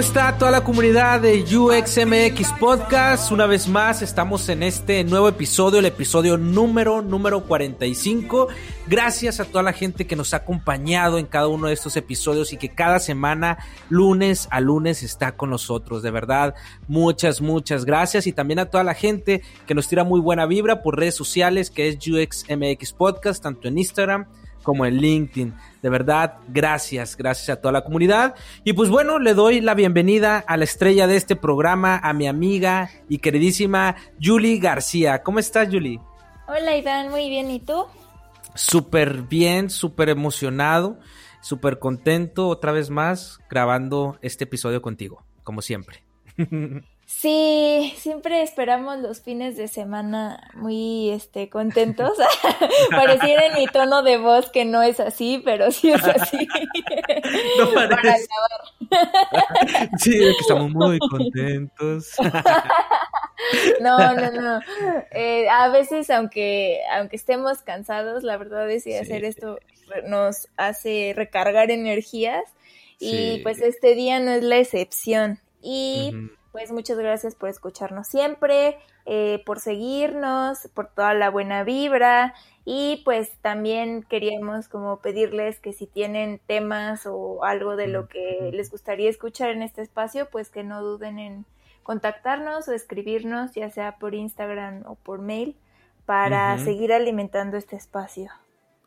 ¿cómo está toda la comunidad de UXMX Podcast? Una vez más estamos en este nuevo episodio, el episodio número número 45. Gracias a toda la gente que nos ha acompañado en cada uno de estos episodios y que cada semana, lunes a lunes, está con nosotros. De verdad, muchas, muchas gracias. Y también a toda la gente que nos tira muy buena vibra por redes sociales, que es UXMX Podcast, tanto en Instagram como en LinkedIn. De verdad, gracias, gracias a toda la comunidad. Y pues bueno, le doy la bienvenida a la estrella de este programa, a mi amiga y queridísima Julie García. ¿Cómo estás, Julie? Hola, Iván, muy bien. ¿Y tú? Súper bien, súper emocionado, súper contento otra vez más grabando este episodio contigo, como siempre. Sí, siempre esperamos los fines de semana muy este contentos. Pareciera en mi tono de voz que no es así, pero sí es así. no parece. sí, es que estamos muy contentos. no, no, no. Eh, a veces, aunque, aunque estemos cansados, la verdad es que hacer esto nos hace recargar energías. Y pues este día no es la excepción. Y pues muchas gracias por escucharnos siempre, eh, por seguirnos, por toda la buena vibra. Y pues también queríamos como pedirles que si tienen temas o algo de lo que les gustaría escuchar en este espacio, pues que no duden en contactarnos o escribirnos, ya sea por Instagram o por mail, para seguir alimentando este espacio.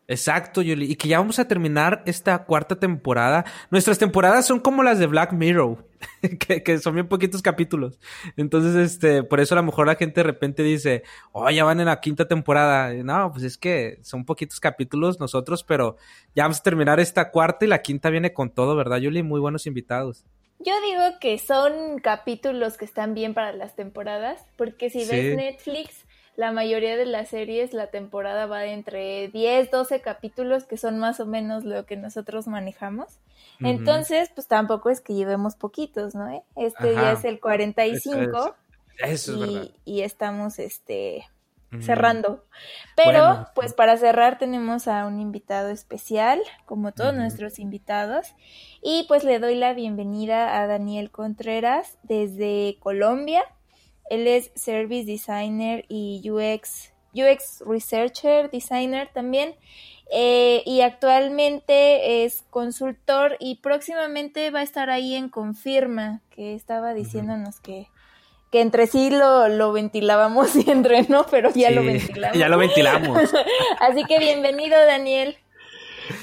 Exacto, Yuli. Y que ya vamos a terminar esta cuarta temporada. Nuestras temporadas son como las de Black Mirror, que, son bien poquitos capítulos. Entonces, este, por eso a lo mejor la gente de repente dice, oh, ya van en la quinta temporada. No, pues es que son poquitos capítulos nosotros, pero ya vamos a terminar esta cuarta y la quinta viene con todo, ¿verdad, Yuli? Muy buenos invitados. Yo digo que son capítulos que están bien para las temporadas, porque si ves Netflix la mayoría de las series la temporada va de entre 10, 12 capítulos, que son más o menos lo que nosotros manejamos. Entonces, pues tampoco es que llevemos poquitos, ¿no? ¿Eh? Este ya es el 45. Eso es, verdad. Y estamos, este, cerrando. Pero, pues para cerrar tenemos a un invitado especial, como todos nuestros invitados. Y pues le doy la bienvenida a Daniel Contreras desde Colombia. Él es Service Designer y UX, UX Researcher, Designer también. Eh, y actualmente es consultor y próximamente va a estar ahí en Confirma, que estaba diciéndonos que, que entre sí lo, lo ventilábamos y entre no, pero ya lo ventilamos. Ya lo ventilamos. Así que bienvenido, Daniel.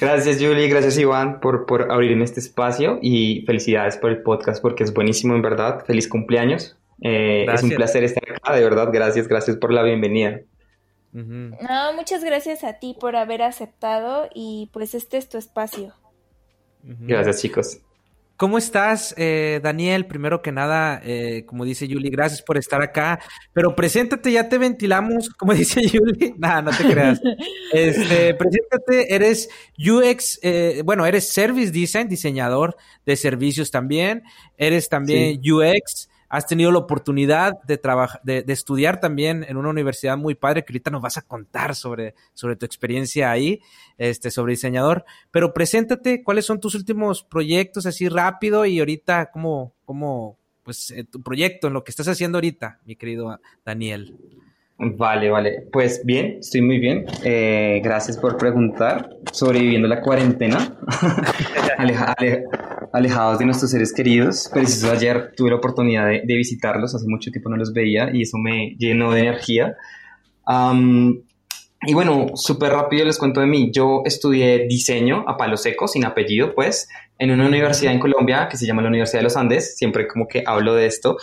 Gracias, Julie. Gracias, Iván, por, por abrir en este espacio y felicidades por el podcast porque es buenísimo, en verdad. Feliz cumpleaños. Eh, es un placer estar acá, de verdad, gracias, gracias por la bienvenida. No, muchas gracias a ti por haber aceptado y pues este es tu espacio. Gracias chicos. ¿Cómo estás, eh, Daniel? Primero que nada, eh, como dice Yuli, gracias por estar acá. Pero preséntate, ya te ventilamos, como dice Yuli. Nada, no te creas. Este, preséntate, eres UX, bueno, eres Service Design, diseñador de servicios también. Eres también UX has tenido la oportunidad de, trabajar, de, estudiar también en una universidad muy padre que ahorita nos vas a contar sobre, sobre tu experiencia ahí, este, sobre diseñador. Pero preséntate, ¿cuáles son tus últimos proyectos así rápido y ahorita cómo, cómo, pues eh, tu proyecto, en lo que estás haciendo ahorita, mi querido Daniel? Vale, vale. Pues bien, estoy muy bien. Eh, gracias por preguntar. Sobreviviendo la cuarentena, alejados de nuestros seres queridos. Preciso ayer tuve la oportunidad de, visitarlos, hace mucho tiempo no los veía y eso me llenó de energía. y bueno, súper rápido les cuento de mí. Yo estudié diseño a palo seco, sin apellido, pues, en una universidad en Colombia que se llama la Universidad de los Andes. Siempre como que hablo de esto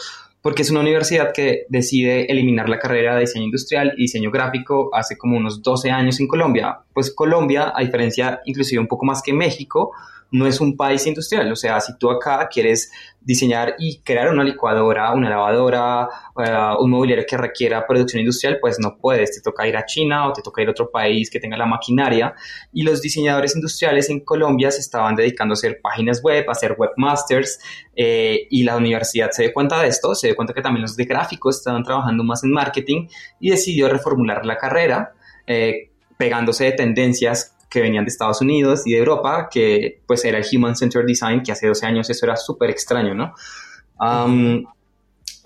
porque es una universidad que decide eliminar la carrera de diseño industrial y diseño gráfico hace como unos 12 años en Colombia. Pues Colombia, a diferencia inclusive un poco más que México, no es un país industrial. O sea, si tú acá quieres diseñar y crear una licuadora, una lavadora, eh, un mobiliario que requiera producción industrial, pues no puedes. Te toca ir a China o te toca ir a otro país que tenga la maquinaria. Y los diseñadores industriales en Colombia se estaban dedicando a hacer páginas web, a hacer webmasters. Eh, y la universidad se dio cuenta de esto, se dio cuenta que también los de gráficos estaban trabajando más en marketing y decidió reformular la carrera. Eh, pegándose de tendencias que venían de Estados Unidos y de Europa, que pues era el Human Centered Design, que hace 12 años eso era súper extraño, ¿no?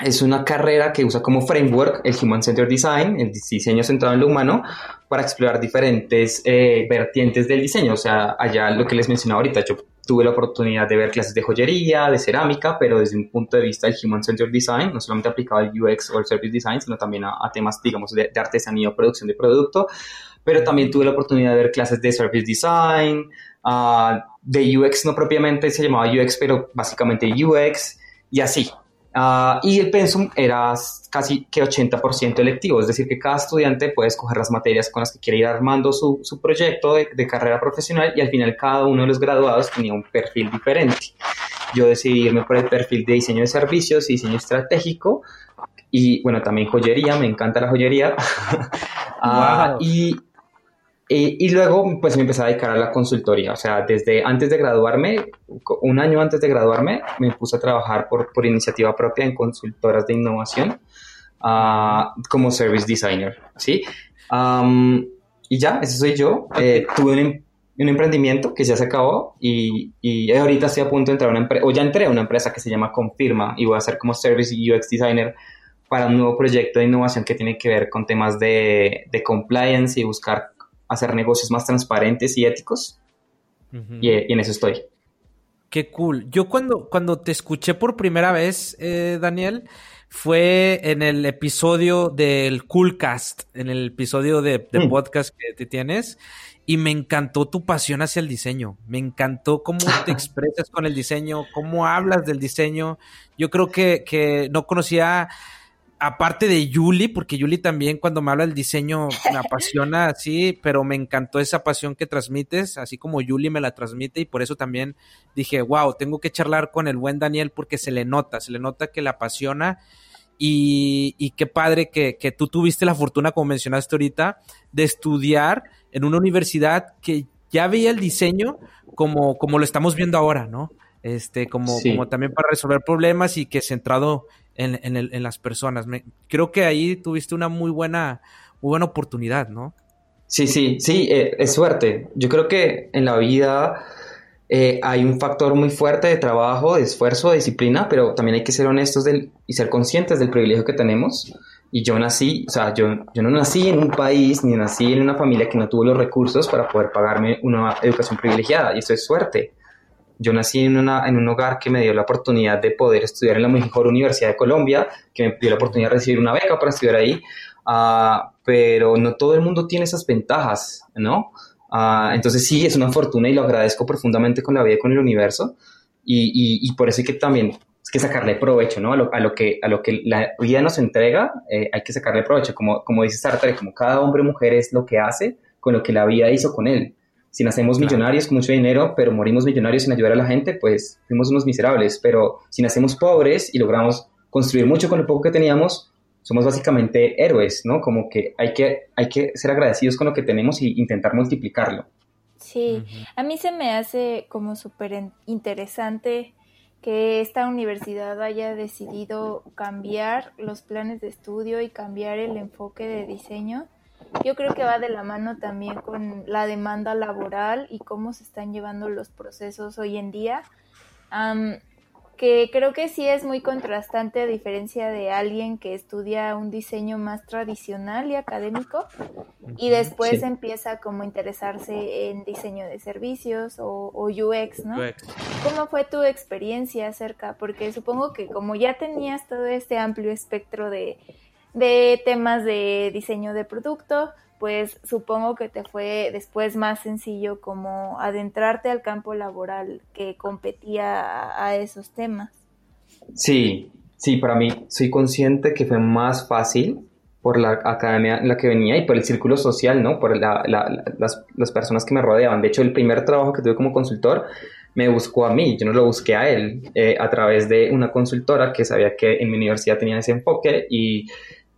es una carrera que usa como framework el Human Centered Design, el diseño centrado en lo humano, para explorar diferentes eh, vertientes del diseño. O sea, allá lo que les mencionaba ahorita, yo tuve la oportunidad de ver clases de joyería, de cerámica, pero desde un punto de vista del Human Centered Design, no solamente aplicado al UX o al Service Design, sino también a, temas, digamos, de, de artesanía o producción de producto pero también tuve la oportunidad de ver clases de Service Design, ah, de UX no propiamente se llamaba UX, pero básicamente UX y así. Ah, y el pensum era casi que 80% electivo, es decir, que cada estudiante puede escoger las materias con las que quiere ir armando su, su proyecto de, de, carrera profesional y al final cada uno de los graduados tenía un perfil diferente. Yo decidí irme por el perfil de diseño de servicios y diseño estratégico y bueno, también joyería, me encanta la joyería. Ah, y y, luego, pues me empecé a dedicar a la consultoría. O sea, desde antes de graduarme, un año antes de graduarme, me puse a trabajar por, por iniciativa propia en consultoras de innovación uh, como service designer, ¿sí? Um, y ya, ese soy yo. Eh, tuve un, em, un, emprendimiento que ya se acabó y, y ahorita estoy a punto de entrar a una empresa, o ya entré a una empresa que se llama Confirma y voy a ser como service y UX designer para un nuevo proyecto de innovación que tiene que ver con temas de, de compliance y buscar hacer negocios más transparentes y éticos. y, en eso estoy. Qué cool. Yo cuando, cuando te escuché por primera vez, eh, Daniel, fue en el episodio del Coolcast, en el episodio de, mm. podcast que te tienes, y me encantó tu pasión hacia el diseño. Me encantó cómo te expresas con el diseño, cómo hablas del diseño. Yo creo que, que no conocía aparte de Yuli, porque Yuli también cuando me habla del diseño me apasiona así, pero me encantó esa pasión que transmites, así como Yuli me la transmite y por eso también dije, wow, tengo que charlar con el buen Daniel porque se le nota, se le nota que le apasiona y, y qué padre que, que tú tuviste la fortuna, como mencionaste ahorita, de estudiar en una universidad que ya veía el diseño como, como lo estamos viendo ahora, ¿no? Este, como, como también para resolver problemas y que centrado en, las personas. creo que ahí tuviste una muy buena, buena oportunidad, ¿no? Sí, sí, sí, eh, es suerte. Yo creo que en la vida eh, hay un factor muy fuerte de trabajo, de esfuerzo, de disciplina, pero también hay que ser honestos y ser conscientes del privilegio que tenemos. Y yo nací, o sea, yo, yo no nací en un país ni nací en una familia que no tuvo los recursos para poder pagarme una educación privilegiada, y eso es suerte. Yo nací en, una, en un hogar que me dio la oportunidad de poder estudiar en la mejor universidad de Colombia, que me dio la oportunidad de recibir una beca para estudiar ahí, uh, pero no todo el mundo tiene esas ventajas, ¿no? Uh, entonces sí, es una fortuna y lo agradezco profundamente con la vida y con el universo, y, y, por eso hay que también es que sacarle provecho, ¿no? A lo, a lo, que, a lo que la vida nos entrega, eh, hay que sacarle provecho, como, como dice Sartre, como cada hombre o mujer es lo que hace con lo que la vida hizo con él. Si nacemos millonarios con mucho dinero, pero morimos millonarios sin ayudar a la gente, pues fuimos unos miserables. Pero si nacemos pobres y logramos construir mucho con lo poco que teníamos, somos básicamente héroes, ¿no? Como que hay que, hay que ser agradecidos con lo que tenemos y intentar multiplicarlo. Sí, a mí se me hace como súper interesante que esta universidad haya decidido cambiar los planes de estudio y cambiar el enfoque de diseño yo creo que va de la mano también con la demanda laboral y cómo se están llevando los procesos hoy en día. que creo que sí es muy contrastante a diferencia de alguien que estudia un diseño más tradicional y académico y después empieza como a interesarse en diseño de servicios o, UX, ¿no? ¿Cómo fue tu experiencia acerca? Porque supongo que como ya tenías todo este amplio espectro de de temas de diseño de producto, pues supongo que te fue después más sencillo como adentrarte al campo laboral que competía a, esos temas. Sí, sí, para mí soy consciente que fue más fácil por la academia en la que venía y por el círculo social, ¿no? Por las, las, personas que me rodeaban. De hecho, el primer trabajo que tuve como consultor me buscó a mí, yo no lo busqué a él, eh, a través de una consultora que sabía que en mi universidad tenía ese enfoque y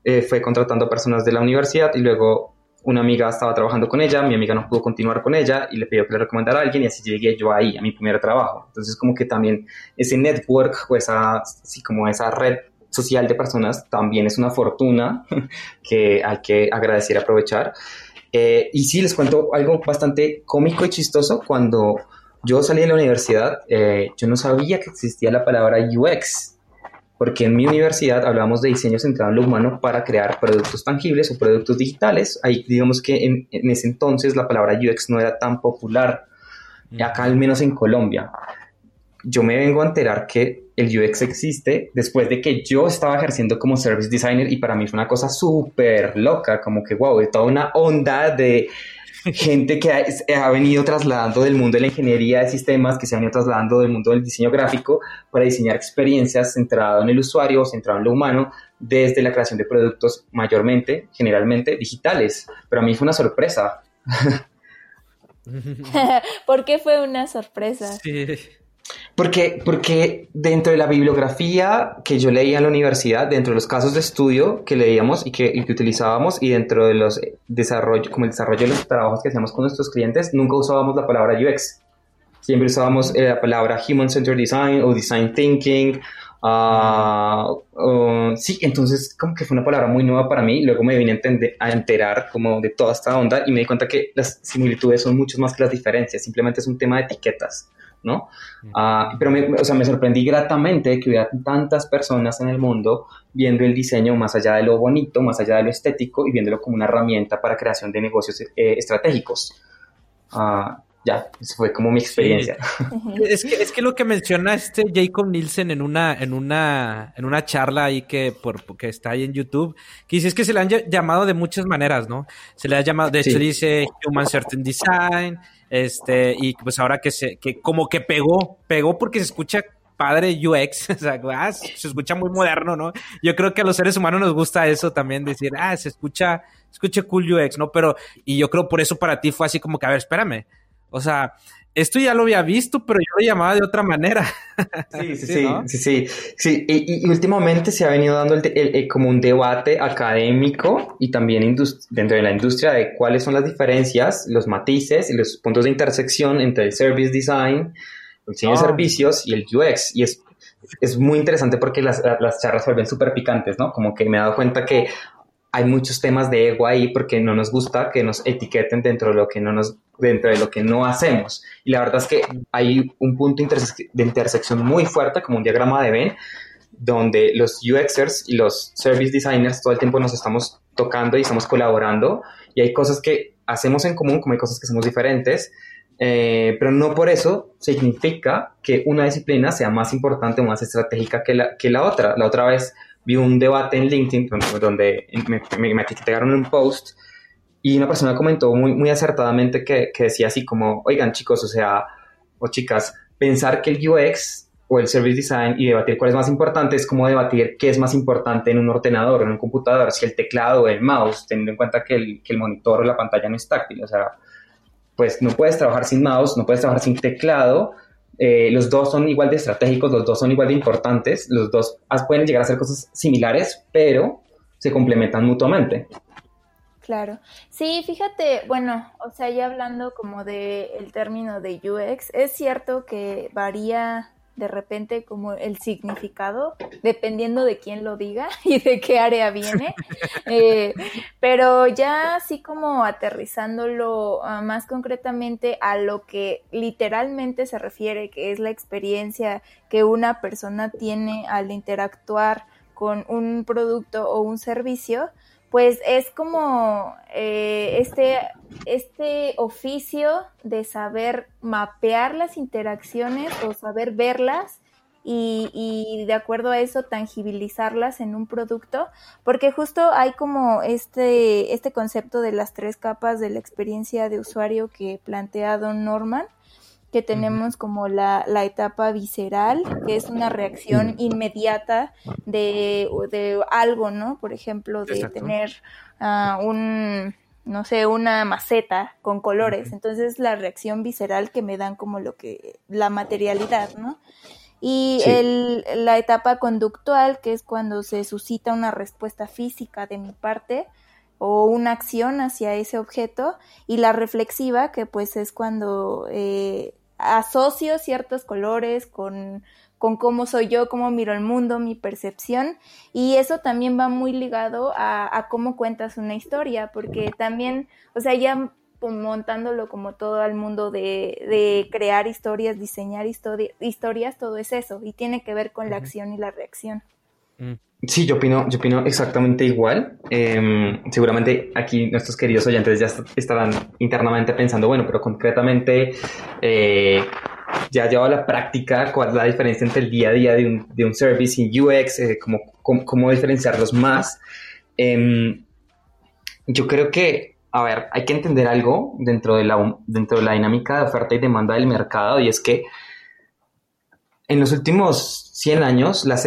eh, fue contratando personas de la universidad y luego una amiga estaba trabajando con ella, mi amiga no pudo continuar con ella y le pidió que le recomendara a alguien y así llegué yo ahí, a mi primer trabajo. Entonces como que también ese network o esa, así como esa red social de personas también es una fortuna que hay que agradecer y aprovechar. Eh, y sí, les cuento algo bastante cómico y chistoso. Cuando yo salí de la universidad, eh, yo no sabía que existía la palabra UX porque en mi universidad hablamos de diseño centrado en lo humano para crear productos tangibles o productos digitales. Ahí digamos que en, ese entonces la palabra UX no era tan popular, acá al menos en Colombia. Yo me vengo a enterar que el UX existe después de que yo estaba ejerciendo como service designer y para mí fue una cosa súper loca, como que wow, de toda una onda de gente que ha, venido trasladando del mundo de la ingeniería de sistemas, que se ha venido trasladando del mundo del diseño gráfico para diseñar experiencias centrado en el usuario, centrado en lo humano, desde la creación de productos mayormente, generalmente digitales. Pero a mí fue una sorpresa. ¿Por qué fue una sorpresa? Sí. Porque, porque dentro de la bibliografía que yo leía en la universidad, dentro de los casos de estudio que leíamos y que, utilizábamos, y dentro de los desarrollo, como el desarrollo de los trabajos que hacíamos con nuestros clientes, nunca usábamos la palabra UX. Siempre usábamos eh, la palabra Human Centered Design o Design Thinking. Ah, sí, entonces como que fue una palabra muy nueva para mí. Luego me vine a, a enterar como de toda esta onda y me di cuenta que las similitudes son mucho más que las diferencias. Simplemente es un tema de etiquetas. ¿No? Ah, pero me, o sea, me sorprendí gratamente que hubiera tantas personas en el mundo viendo el diseño más allá de lo bonito, más allá de lo estético y viéndolo como una herramienta para creación de negocios eh, estratégicos. Uh, ya, eso fue como mi experiencia. Es, que, es que lo que menciona este Jacob Nielsen en una, en una, en una charla ahí que, por, que está ahí en YouTube, que dice es que se le han llamado de muchas maneras, ¿no? Se le ha llamado, de hecho dice Human Certain Design, este, y pues ahora que se, que como que pegó, pegó porque se escucha padre UX, o sea, ah, se escucha muy moderno, ¿no? Yo creo que a los seres humanos nos gusta eso también, decir, ah, se escucha, se escucha cool UX, ¿no? Pero, y yo creo por eso para ti fue así como que, a ver, espérame, o sea, esto ya lo había visto, pero yo lo llamaba de otra manera. Sí, sí, sí, sí, sí, Y, últimamente se ha venido dando el, como un debate académico y también dentro de la industria de cuáles son las diferencias, los matices y los puntos de intersección entre el service design, el diseño de ah. servicios y el UX. Y es, es muy interesante porque las, las charlas se vuelven súper picantes, ¿no? Como que me he dado cuenta que hay muchos temas de ego ahí porque no nos gusta que nos etiqueten dentro de lo que no nos dentro de lo que no hacemos. Y la verdad es que hay un punto de intersección muy fuerte, como un diagrama de Venn, donde los UXers y los service designers todo el tiempo nos estamos tocando y estamos colaborando. Y hay cosas que hacemos en común, como hay cosas que somos diferentes, eh, pero no por eso significa que una disciplina sea más importante o más estratégica que la, que la otra. La otra vez vi un debate en LinkedIn donde, me, me, me etiquetaron un post y una persona comentó muy, muy acertadamente que, que, decía así como, oigan chicos, o sea, o chicas, pensar que el UX o el Service Design y debatir cuál es más importante es como debatir qué es más importante en un ordenador, en un computador, si el teclado o el mouse, teniendo en cuenta que el, que el monitor o la pantalla no es táctil, o sea, pues no puedes trabajar sin mouse, no puedes trabajar sin teclado, eh, los dos son igual de estratégicos, los dos son igual de importantes, los dos pueden llegar a hacer cosas similares, pero se complementan mutuamente. Claro. Sí, fíjate, bueno, o sea, ya hablando como de el término de UX, es cierto que varía de repente como el significado, dependiendo de quién lo diga y de qué área viene. Eh, pero ya así como aterrizándolo uh, más concretamente a lo que literalmente se refiere, que es la experiencia que una persona tiene al interactuar con un producto o un servicio, pues es como eh, este, este oficio de saber mapear las interacciones o saber verlas y, y, de acuerdo a eso tangibilizarlas en un producto, porque justo hay como este, este concepto de las tres capas de la experiencia de usuario que plantea Don Norman, que tenemos como la, la, etapa visceral, que es una reacción inmediata de, de algo, ¿no? Por ejemplo, de tener uh, un, no sé, una maceta con colores. Entonces la reacción visceral que me dan como lo que, la materialidad, ¿no? Y el, la etapa conductual, que es cuando se suscita una respuesta física de mi parte o una acción hacia ese objeto. Y la reflexiva, que pues es cuando eh, asocio ciertos colores con con cómo soy yo, cómo miro el mundo, mi percepción. Y eso también va muy ligado a, cómo cuentas una historia, porque también, o sea, ya montándolo como todo al mundo de, crear historias, diseñar historias, todo es eso, y tiene que ver con la acción y la reacción. Mm. Sí, yo opino, yo opino exactamente igual. Em, seguramente aquí nuestros queridos oyentes ya estarán internamente pensando, bueno, pero concretamente, eh, ya llevado a la práctica, cuál es la diferencia entre el día a día de un, de un service y UX, eh, cómo, cómo, diferenciarlos más. Em, yo creo que, a ver, hay que entender algo dentro de, la, dentro de la dinámica de oferta y demanda del mercado y es que en los últimos 100 años las,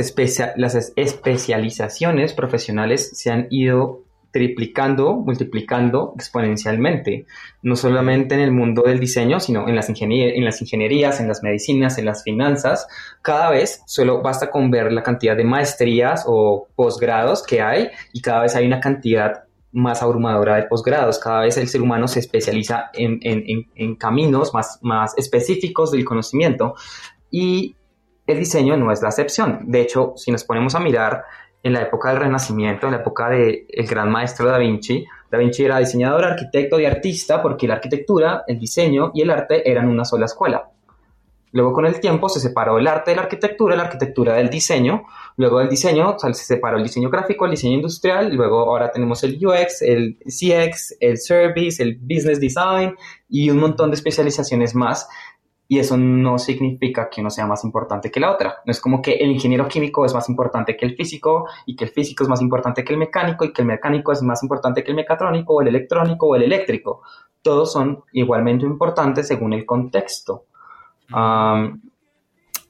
las especializaciones profesionales se han ido triplicando, multiplicando exponencialmente, no solamente en el mundo del diseño, sino en las, en las ingenierías, en las medicinas, en las finanzas. Cada vez solo basta con ver la cantidad de maestrías o posgrados que hay y cada vez hay una cantidad más abrumadora de posgrados. Cada vez el ser humano se especializa en, en caminos más, más específicos del conocimiento y el diseño no es la excepción. De hecho, si nos ponemos a mirar en la época del Renacimiento, en la época del gran maestro Da Vinci. Da Vinci era diseñador, arquitecto y artista porque la arquitectura, el diseño y el arte eran una sola escuela. Luego con el tiempo se separó el arte de la arquitectura, la arquitectura del diseño. Luego del diseño se separó el diseño gráfico, el diseño industrial. Luego ahora tenemos el UX, el CX, el service, el business design y un montón de especializaciones más y eso no significa que uno sea más importante que la otra. No es como que el ingeniero químico es más importante que el físico y que el físico es más importante que el mecánico y que el mecánico es más importante que el mecatrónico o el electrónico o el eléctrico. Todos son igualmente importantes según el contexto.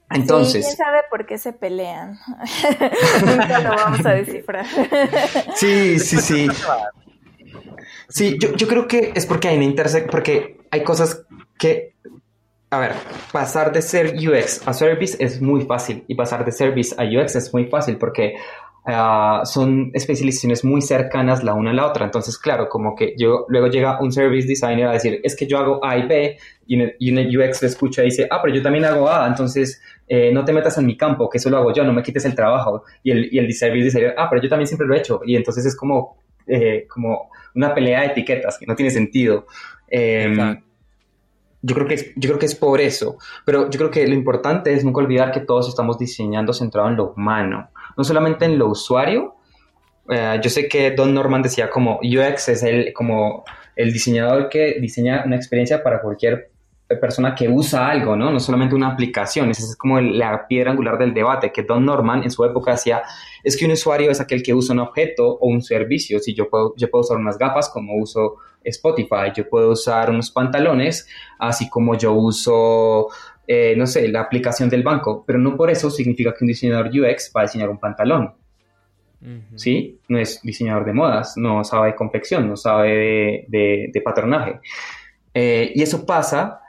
entonces. ¿Quién sabe por qué se pelean? Nunca lo vamos a descifrar. sí, sí, sí. Sí, yo, yo creo que es porque hay una intersección, porque hay cosas que a ver, pasar de ser UX a service es muy fácil y pasar de service a UX es muy fácil porque ah, son especializaciones muy cercanas la una a la otra. Entonces, claro, como que yo luego llega un service designer a decir, es que yo hago A y B y en UX le escucha y dice, ah, pero yo también hago A, entonces eh, no te metas en mi campo, que eso lo hago yo, no me quites el trabajo. Y el, y el service designer, ah, pero yo también siempre lo he hecho. Y entonces es como, eh, como una pelea de etiquetas que no tiene sentido. Em, yo creo, que es, yo creo que es por eso, pero yo creo que lo importante es nunca olvidar que todos estamos diseñando centrado en lo humano, no solamente en lo usuario. Eh, yo sé que Don Norman decía como UX es el, como el diseñador que diseña una experiencia para cualquier persona que usa algo, ¿no? No solamente una aplicación, esa es como la piedra angular del debate, que Don Norman en su época decía, es que un usuario es aquel que usa un objeto o un servicio, si yo puedo, yo puedo usar unas gafas como uso Spotify, yo puedo usar unos pantalones, así como yo uso, eh, no sé, la aplicación del banco, pero no por eso significa que un diseñador UX va a diseñar un pantalón. ¿Sí? No es diseñador de modas, no sabe de confección, no sabe de, patronaje. Eh, y eso pasa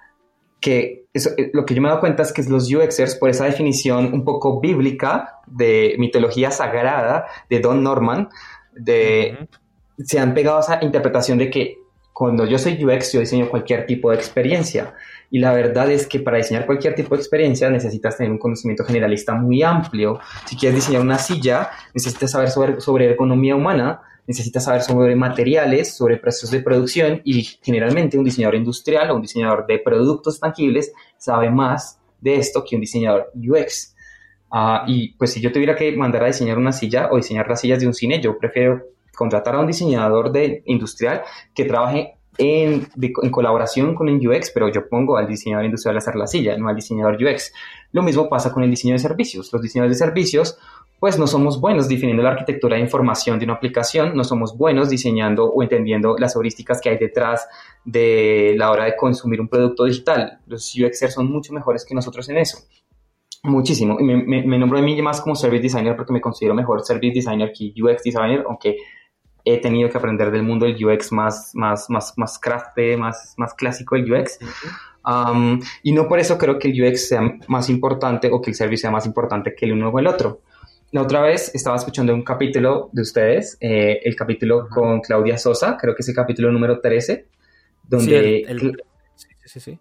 que eso, eh, lo que yo me he dado cuenta es que los UXers, por esa definición un poco bíblica de mitología sagrada de Don Norman, de, se han pegado a esa interpretación de que cuando yo soy UX, yo diseño cualquier tipo de experiencia. Y la verdad es que para diseñar cualquier tipo de experiencia necesitas tener un conocimiento generalista muy amplio. Si quieres diseñar una silla, necesitas saber sobre, sobre ergonomía humana, necesitas saber sobre materiales, sobre procesos de producción y generalmente un diseñador industrial o un diseñador de productos tangibles sabe más de esto que un diseñador UX. Ah, y pues si yo tuviera que mandar a diseñar una silla o diseñar las sillas de un cine, yo prefiero contratar a un diseñador de industrial que trabaje en, en, colaboración con el UX, pero yo pongo al diseñador industrial a hacer la silla, no al diseñador UX. Lo mismo pasa con el diseño de servicios. Los diseñadores de servicios, pues no somos buenos definiendo la arquitectura de información de una aplicación, no somos buenos diseñando o entendiendo las heurísticas que hay detrás de la hora de consumir un producto digital. Los UXers son mucho mejores que nosotros en eso. Muchísimo. Me, me, me nombro a mí más como service designer porque me considero mejor service designer que UX designer, aunque he tenido que aprender del mundo del UX más, más, más, más crafty, más, más clásico del UX. y no por eso creo que el UX sea más importante o que el servicio sea más importante que el uno o el otro. La otra vez estaba escuchando un capítulo de ustedes, eh, el capítulo con Claudia Sosa, creo que es el capítulo número 13, donde... Sí, sí, sí.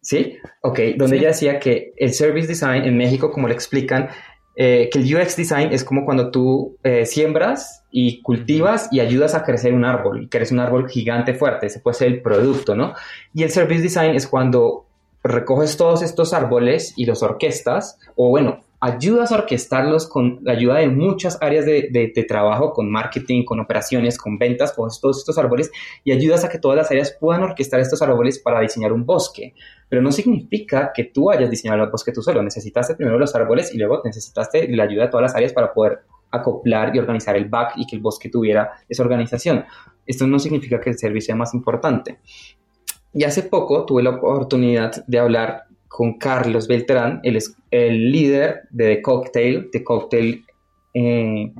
Sí, ok, donde ella decía que el service design en México, como le explican, eh, que el UX design es como cuando tú eh, siembras y cultivas y ayudas a crecer un árbol, y crece un árbol gigante fuerte, ese puede ser el producto, ¿no? Y el service design es cuando recoges todos estos árboles y los orquestas, o bueno, ayudas a orquestarlos con la ayuda de muchas áreas de, trabajo, con marketing, con operaciones, con ventas, con todos estos árboles, y ayudas a que todas las áreas puedan orquestar estos árboles para diseñar un bosque. Pero no significa que tú hayas diseñado el bosque tú solo. Necesitaste primero los árboles y luego necesitaste la ayuda de todas las áreas para poder acoplar y organizar el back y que el bosque tuviera esa organización. Esto no significa que el servicio sea más importante. Y hace poco tuve la oportunidad de hablar con Carlos Beltrán, es el líder de The Cocktail. The Cocktail eh,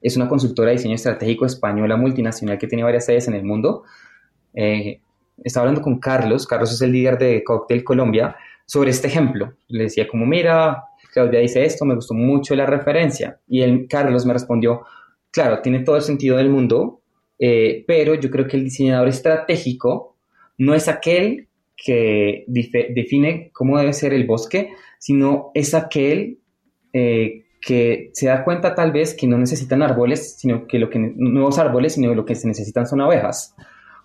es una consultora de diseño estratégico española multinacional que tiene varias sedes en el mundo. Eh, estaba hablando con Carlos, Carlos es el líder de Cocktail Colombia, sobre este ejemplo. Le decía como, mira, Claudia dice esto, me gustó mucho la referencia. Y él, Carlos me respondió, claro, tiene todo el sentido del mundo, eh, pero yo creo que el diseñador estratégico no es aquel que define cómo debe ser el bosque, sino es aquel eh, que se da cuenta tal vez que no necesitan árboles, sino que lo que nuevos árboles, sino lo que se necesitan son abejas,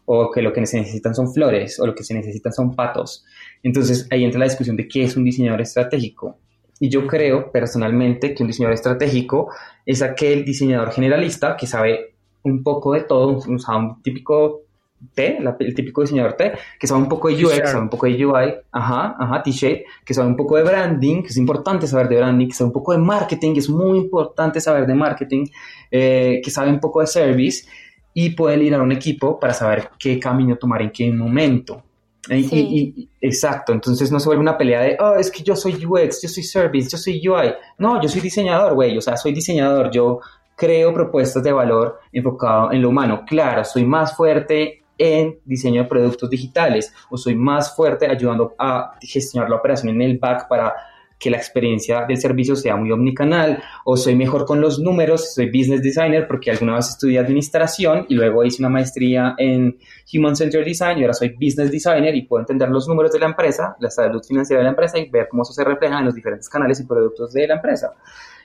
o que lo que se necesitan son flores, o lo que se necesitan son patos. Entonces ahí entra la discusión de qué es un diseñador estratégico. Y yo creo personalmente que un diseñador estratégico es aquel diseñador generalista que sabe un poco de todo, un típico T, el típico diseñador T, que sabe un poco de UX, sabe un poco de UI, ajá, ajá, T-Shape, que sabe un poco de branding, que es importante saber de branding, que sabe un poco de marketing, que es muy importante saber de marketing, eh, que sabe un poco de service y puede liderar un equipo para saber qué camino tomar en qué momento. Y, exacto, entonces no se vuelve una pelea de, oh, es que yo soy UX, yo soy service, yo soy UI. No, yo soy diseñador, güey, o sea, soy diseñador, yo creo propuestas de valor enfocado en lo humano. Claro, soy más fuerte en diseño de productos digitales o soy más fuerte ayudando a gestionar la operación en el back para que la experiencia del servicio sea muy omnicanal o soy mejor con los números, soy business designer porque alguna vez estudié administración y luego hice una maestría en Human Centered Design y ahora soy business designer y puedo entender los números de la empresa, la salud financiera de la empresa y ver cómo eso se refleja en los diferentes canales y productos de la empresa.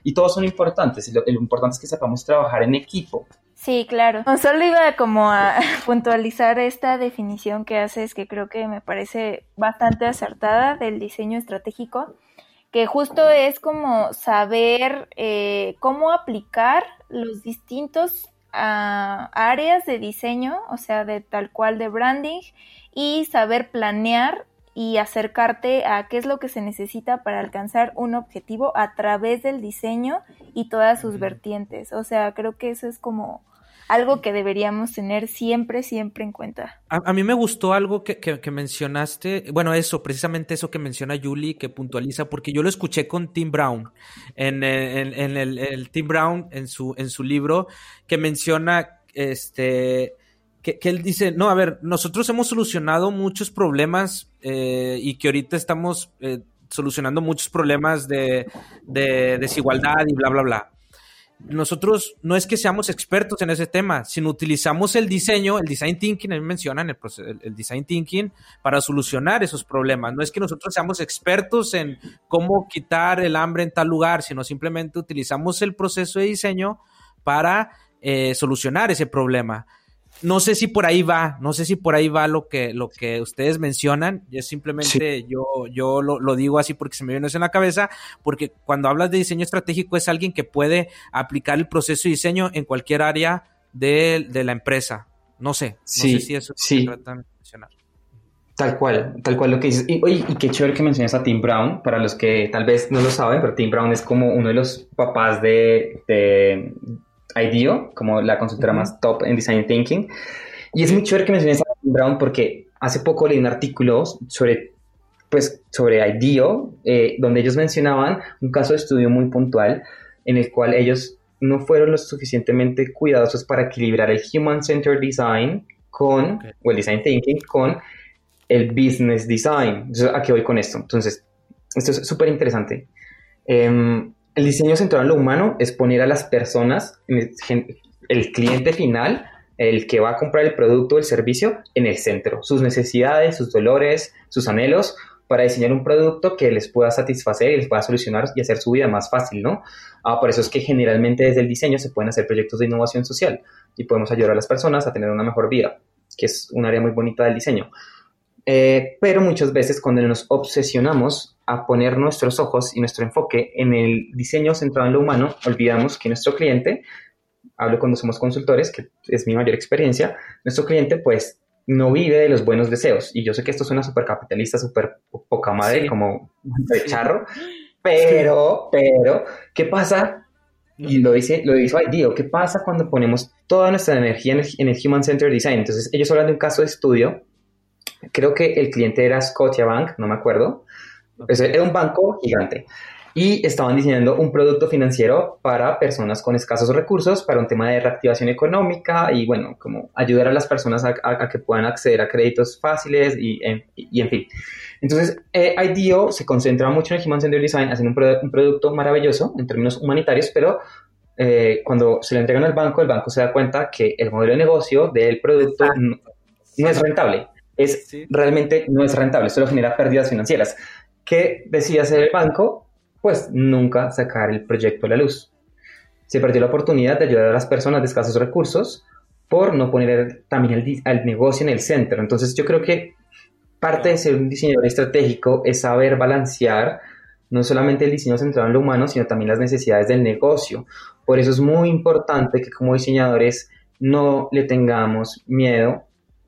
Y todos son importantes, lo importante es que sepamos trabajar en equipo. Sí, claro. solo iba como a puntualizar esta definición que haces, que creo que me parece bastante acertada del diseño estratégico, que justo es como saber eh, cómo aplicar los distintos ah, áreas de diseño, o sea, de tal cual de branding, y saber planear y acercarte a qué es lo que se necesita para alcanzar un objetivo a través del diseño y todas sus vertientes. O sea, creo que eso es como algo que deberíamos tener siempre, siempre en cuenta. A, mí me gustó algo que, que, mencionaste, bueno, eso, precisamente eso que menciona Julie, que puntualiza, porque yo lo escuché con Tim Brown, en, en, el, el, Tim Brown, en su, en su libro, que menciona, este, que, él dice, no, a ver, nosotros hemos solucionado muchos problemas eh, y que ahorita estamos eh, solucionando muchos problemas de, de desigualdad y bla, bla, bla nosotros no es que seamos expertos en ese tema, sino utilizamos el diseño, el design thinking, a mencionan el, el, design thinking para solucionar esos problemas. No es que nosotros seamos expertos en cómo quitar el hambre en tal lugar, sino simplemente utilizamos el proceso de diseño para eh, solucionar ese problema no sé si por ahí va, no sé si por ahí va lo que, lo que ustedes mencionan. Yo simplemente yo, yo lo, digo así porque se me viene eso en la cabeza, porque cuando hablas de diseño estratégico es alguien que puede aplicar el proceso de diseño en cualquier área de, la empresa. No sé, sí, no sé si eso sí. tratan de mencionar. Tal cual, tal cual lo que dices. Y, oye, y qué chévere que mencionas a Tim Brown, para los que tal vez no lo saben, pero Tim Brown es como uno de los papás de IDEO, como la consultora más top en Design Thinking. Y es muy chévere que menciones a Brown porque hace poco leí un artículo sobre, pues, sobre IDEO, eh, donde ellos mencionaban un caso de estudio muy puntual en el cual ellos no fueron lo suficientemente cuidadosos para equilibrar el Human Centered Design con, o el Design Thinking con el Business Design. Entonces, ¿a qué voy con esto? Entonces, esto es súper interesante. Em, el diseño centrado en lo humano es poner a las personas, el cliente final, el que va a comprar el producto o el servicio, en el centro. Sus necesidades, sus dolores, sus anhelos, para diseñar un producto que les pueda satisfacer y les pueda solucionar y hacer su vida más fácil, ¿no? Ah, por eso es que generalmente desde el diseño se pueden hacer proyectos de innovación social y podemos ayudar a las personas a tener una mejor vida, que es un área muy bonita del diseño. Eh, pero muchas veces cuando nos obsesionamos a poner nuestros ojos y nuestro enfoque en el diseño centrado en lo humano, olvidamos que nuestro cliente, hablo cuando somos consultores, que es mi mayor experiencia, nuestro cliente pues no vive de los buenos deseos. Y yo sé que esto suena súper capitalista, súper poca madre, como de charro, pero, pero, ¿qué pasa? Y lo dice, lo dice Dio, ¿qué pasa cuando ponemos toda nuestra energía en el, Human Centered Design? Entonces, ellos hablan de un caso de estudio, creo que el cliente era Scotiabank, no me acuerdo, era un banco gigante y estaban diseñando un producto financiero para personas con escasos recursos, para un tema de reactivación económica y bueno, como ayudar a las personas a, que puedan acceder a créditos fáciles y, y, en fin. Entonces, eh, IDEO se concentra mucho en el Human Centered Design, haciendo un, producto maravilloso en términos humanitarios, pero eh, cuando se le entregan al banco, el banco se da cuenta que el modelo de negocio del producto no, es rentable. Es realmente no es rentable, solo genera pérdidas financieras. ¿Qué decide hacer el banco? pues nunca sacar el proyecto a la luz. Se perdió la oportunidad de ayudar a las personas de escasos recursos por no poner también el, al negocio en el centro. Entonces yo creo que parte de ser un diseñador estratégico es saber balancear no solamente el diseño centrado en lo humano, sino también las necesidades del negocio. Por eso es muy importante que como diseñadores no le tengamos miedo,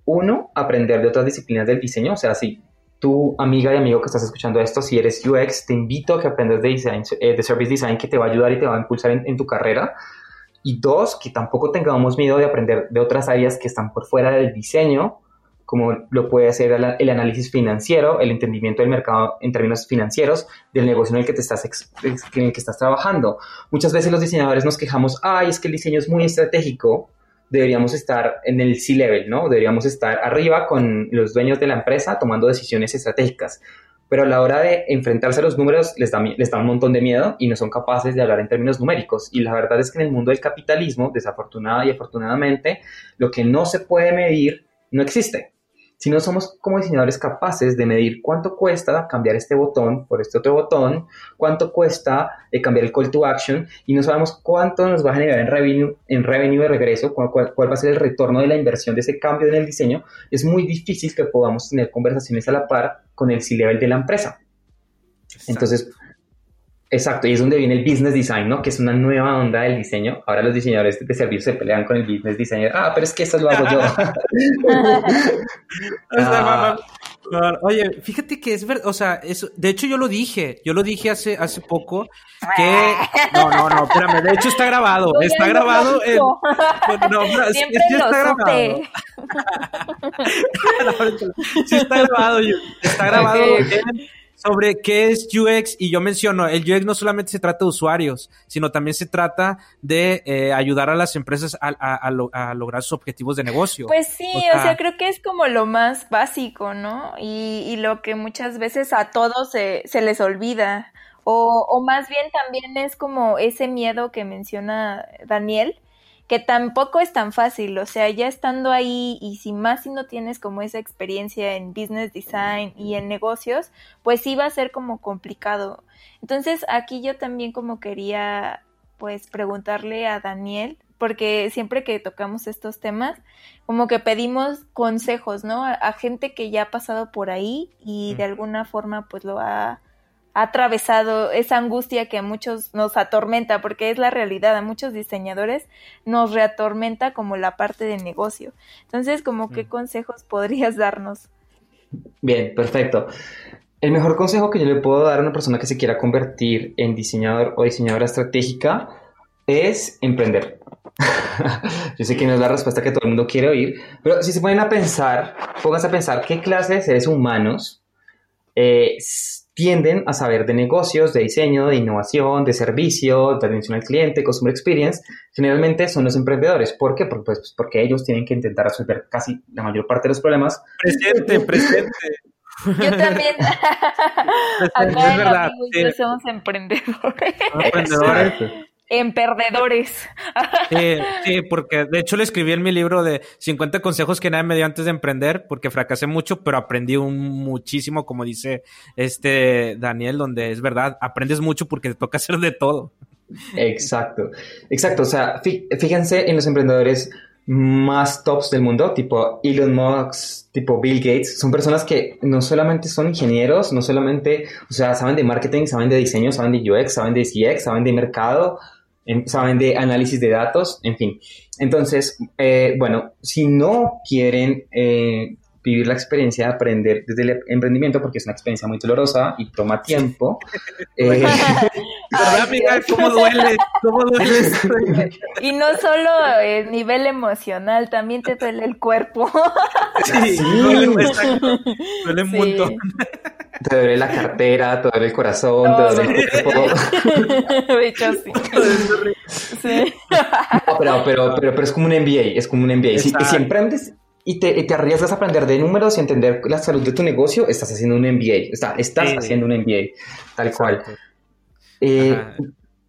uno, aprender de otras disciplinas del diseño, o sea, si tu amiga y amigo que estás escuchando esto, si eres UX, te invito a que aprendas de, design, eh, de Service Design que te va a ayudar y te va a impulsar en, tu carrera. Y dos, que tampoco tengamos miedo de aprender de otras áreas que están por fuera del diseño, como lo puede hacer el, análisis financiero, el entendimiento del mercado en términos financieros, del negocio en el que te estás, en el que estás trabajando. Muchas veces los diseñadores nos quejamos, ay, es que el diseño es muy estratégico, deberíamos estar en el C-level, ¿no? Deberíamos estar arriba con los dueños de la empresa tomando decisiones estratégicas. Pero a la hora de enfrentarse a los números les da, les da un montón de miedo y no son capaces de hablar en términos numéricos. Y la verdad es que en el mundo del capitalismo, desafortunada y afortunadamente, lo que no se puede medir no existe si no somos como diseñadores capaces de medir cuánto cuesta cambiar este botón por este otro botón, cuánto cuesta eh, cambiar el call to action y no sabemos cuánto nos va a generar en revenue, en revenue de regreso, cuál, cuál, va a ser el retorno de la inversión de ese cambio en el diseño, es muy difícil que podamos tener conversaciones a la par con el C-level de la empresa. Entonces, Exacto, y es donde viene el business design, ¿no? Que es una nueva onda del diseño. Ahora los diseñadores de servicios se pelean con el business design. Ah, pero es que eso lo hago yo. Ah. Oye, fíjate que es verdad, o sea, eso, de hecho yo lo dije, yo lo dije hace, hace poco, que, no, no, no, espérame, de hecho está grabado, está grabado en, no, sí, está grabado. sí está grabado, está grabado en sobre qué es UX y yo menciono, el UX no solamente se trata de usuarios, sino también se trata de eh, ayudar a las empresas a, lograr sus objetivos de negocio. Pues sí, o sea, creo que es como lo más básico, ¿no? Y, y lo que muchas veces a todos se, se les olvida. O, o más bien también es como ese miedo que menciona Daniel, que tampoco es tan fácil, o sea, ya estando ahí y si más si no tienes como esa experiencia en business design y en negocios, pues sí va a ser como complicado. Entonces aquí yo también como quería pues preguntarle a Daniel, porque siempre que tocamos estos temas, como que pedimos consejos, ¿no? A, gente que ya ha pasado por ahí y de alguna forma pues lo ha ha atravesado esa angustia que a muchos nos atormenta, porque es la realidad, a muchos diseñadores nos reatormenta como la parte de negocio. Entonces, como qué mm. consejos podrías darnos? Bien, perfecto. El mejor consejo que yo le puedo dar a una persona que se quiera convertir en diseñador o diseñadora estratégica es emprender. yo sé que no es la respuesta que todo el mundo quiere oír, pero si se ponen a pensar, pónganse a pensar qué clase de seres humanos eh, tienden a saber de negocios, de diseño, de innovación, de servicio, de atención al cliente, customer experience, generalmente son los emprendedores. ¿Por qué? Porque, pues, porque ellos tienen que intentar resolver casi la mayor parte de los problemas. Presente, presente. Yo también. Acá es verdad, sí. somos emprendedores. Emprendedores. En perdedores. Sí, porque de hecho le escribí en mi libro de 50 consejos que nadie me dio antes de emprender, porque fracasé mucho, pero aprendí un muchísimo, como dice este Daniel, donde es verdad, aprendes mucho porque te toca hacer de todo. Exacto, exacto. O sea, fíjense en los emprendedores más tops del mundo, tipo Elon Musk, tipo Bill Gates, son personas que no solamente son ingenieros, no solamente, o sea, saben de marketing, saben de diseño, saben de UX, saben de CX, saben de mercado, saben de análisis de datos, en fin. Entonces, eh, bueno, si no quieren eh, vivir la experiencia de aprender desde el emprendimiento, porque es una experiencia muy dolorosa y toma tiempo. eh, ¿Cómo duele? ¿Cómo duele? y no solo el nivel emocional, también te duele el cuerpo. sí, duele, duele un montón. Te duele la cartera, te duele el corazón, te duele el cuerpo. De hecho, sí. sí. pero, pero, pero, es como un MBA, es como un MBA. Si, si emprendes, y te, te, arriesgas a aprender de números y entender la salud de tu negocio, estás haciendo un MBA. Está, estás haciendo un MBA, tal cual. Eh,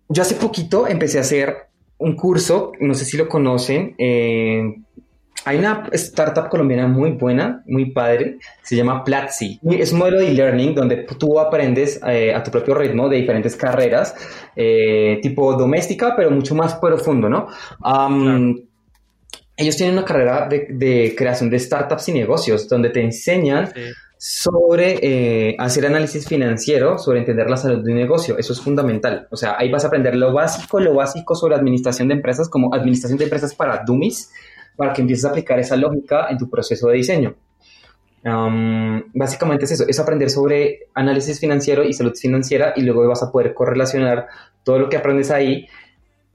yo hace poquito empecé a hacer un curso, no sé si lo conocen. Eh, hay una startup colombiana muy buena, muy padre, se llama Platzi. Es un modelo de e-learning donde tú aprendes eh, a tu propio ritmo de diferentes carreras, tipo doméstica, pero mucho más profundo, ¿no? ellos tienen una carrera de, creación de startups y negocios, donde te enseñan sobre eh, hacer análisis financiero, sobre entender la salud de un negocio. Eso es fundamental. O sea, ahí vas a aprender lo básico, lo básico sobre administración de empresas, como administración de empresas para dummies, para que empieces a aplicar esa lógica en tu proceso de diseño. básicamente es eso, es aprender sobre análisis financiero y salud financiera y luego vas a poder correlacionar todo lo que aprendes ahí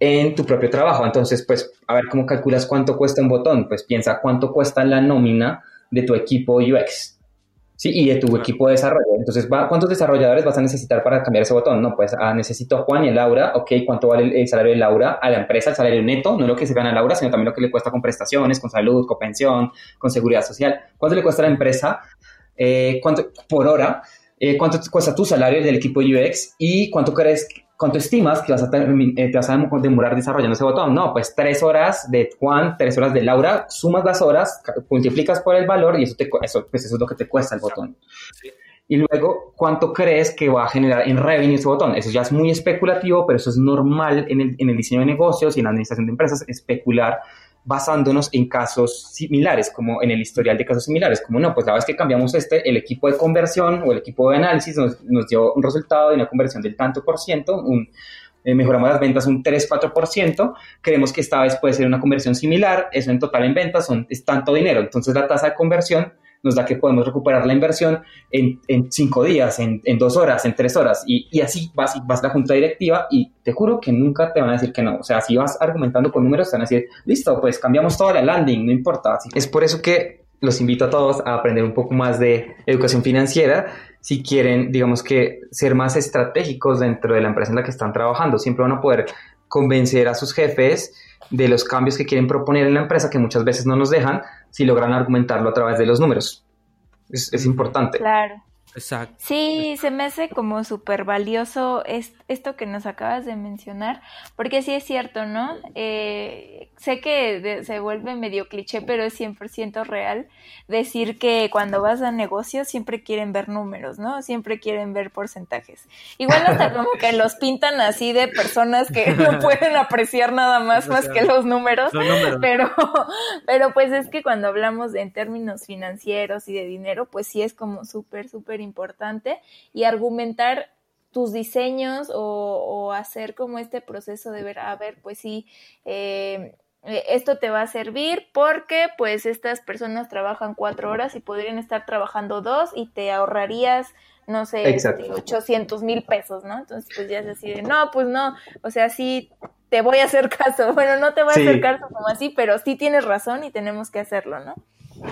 en tu propio trabajo. Entonces, pues, a ver cómo calculas cuánto cuesta un botón. Pues piensa cuánto cuesta la nómina de tu equipo UX. Sí, y de tu equipo de desarrollo. Entonces, ¿cuántos desarrolladores vas a necesitar para cambiar ese botón? No, pues ah, necesito a Juan y a Laura. Ok, ¿cuánto vale el, salario de Laura a la empresa? El salario neto, no lo que se gana Laura, sino también lo que le cuesta con prestaciones, con salud, con pensión, con seguridad social. ¿Cuánto le cuesta a la empresa? Eh, ¿Cuánto por hora? Eh, ¿Cuánto cuesta tu salario del equipo UX? ¿Y cuánto crees ¿Cuánto estimas que vas a, eh, te vas a demorar desarrollando ese botón? No, pues tres horas de Juan, tres horas de Laura, sumas las horas, multiplicas por el valor y eso, te, eso, pues eso es lo que te cuesta el botón. Y luego, ¿cuánto crees que va a generar en revenue ese botón? Eso ya es muy especulativo, pero eso es normal en el, en el diseño de negocios y en la administración de empresas, especular basándonos en casos similares, como en el historial de casos similares, como no, pues la vez que cambiamos este, el equipo de conversión o el equipo de análisis nos, dio un resultado de una conversión del tanto por ciento, un, eh, mejoramos las ventas un 3-4%, creemos que esta vez puede ser una conversión similar, eso en total en ventas es tanto dinero, entonces la tasa de conversión nos da que podemos recuperar la inversión en, en cinco días, en, en, dos horas, en tres horas, y, y, así vas, vas a la junta directiva y te juro que nunca te van a decir que no. O sea, si vas argumentando con números, te van a decir, listo, pues cambiamos toda la landing, no importa. Es por eso que los invito a todos a aprender un poco más de educación financiera si quieren, digamos que, ser más estratégicos dentro de la empresa en la que están trabajando. Siempre van a poder convencer a sus jefes de los cambios que quieren proponer en la empresa, que muchas veces no nos dejan, si logran argumentarlo a través de los números. Es, es importante. Claro. Exacto. Sí, se me hace como súper valioso esto que nos acabas de mencionar, porque sí es cierto, ¿no? Eh, sé que se vuelve medio cliché, pero es 100% real decir que cuando vas a negocios siempre quieren ver números, ¿no? Siempre quieren ver porcentajes. Igual hasta como que los pintan así de personas que no pueden apreciar nada más más que los números, pero pero pues es que cuando hablamos de, en términos financieros y de dinero, pues sí es como súper, súper importante y argumentar tus diseños o, hacer como este proceso de ver, a ver, pues sí, eh, esto te va a servir porque pues estas personas trabajan cuatro horas y podrían estar trabajando dos y te ahorrarías, no sé, 800 mil pesos, ¿no? Entonces pues ya es así de, no, pues no, o sea, sí te voy a hacer caso, bueno, no te voy a hacer caso como así, pero sí tienes razón y tenemos que hacerlo, ¿no?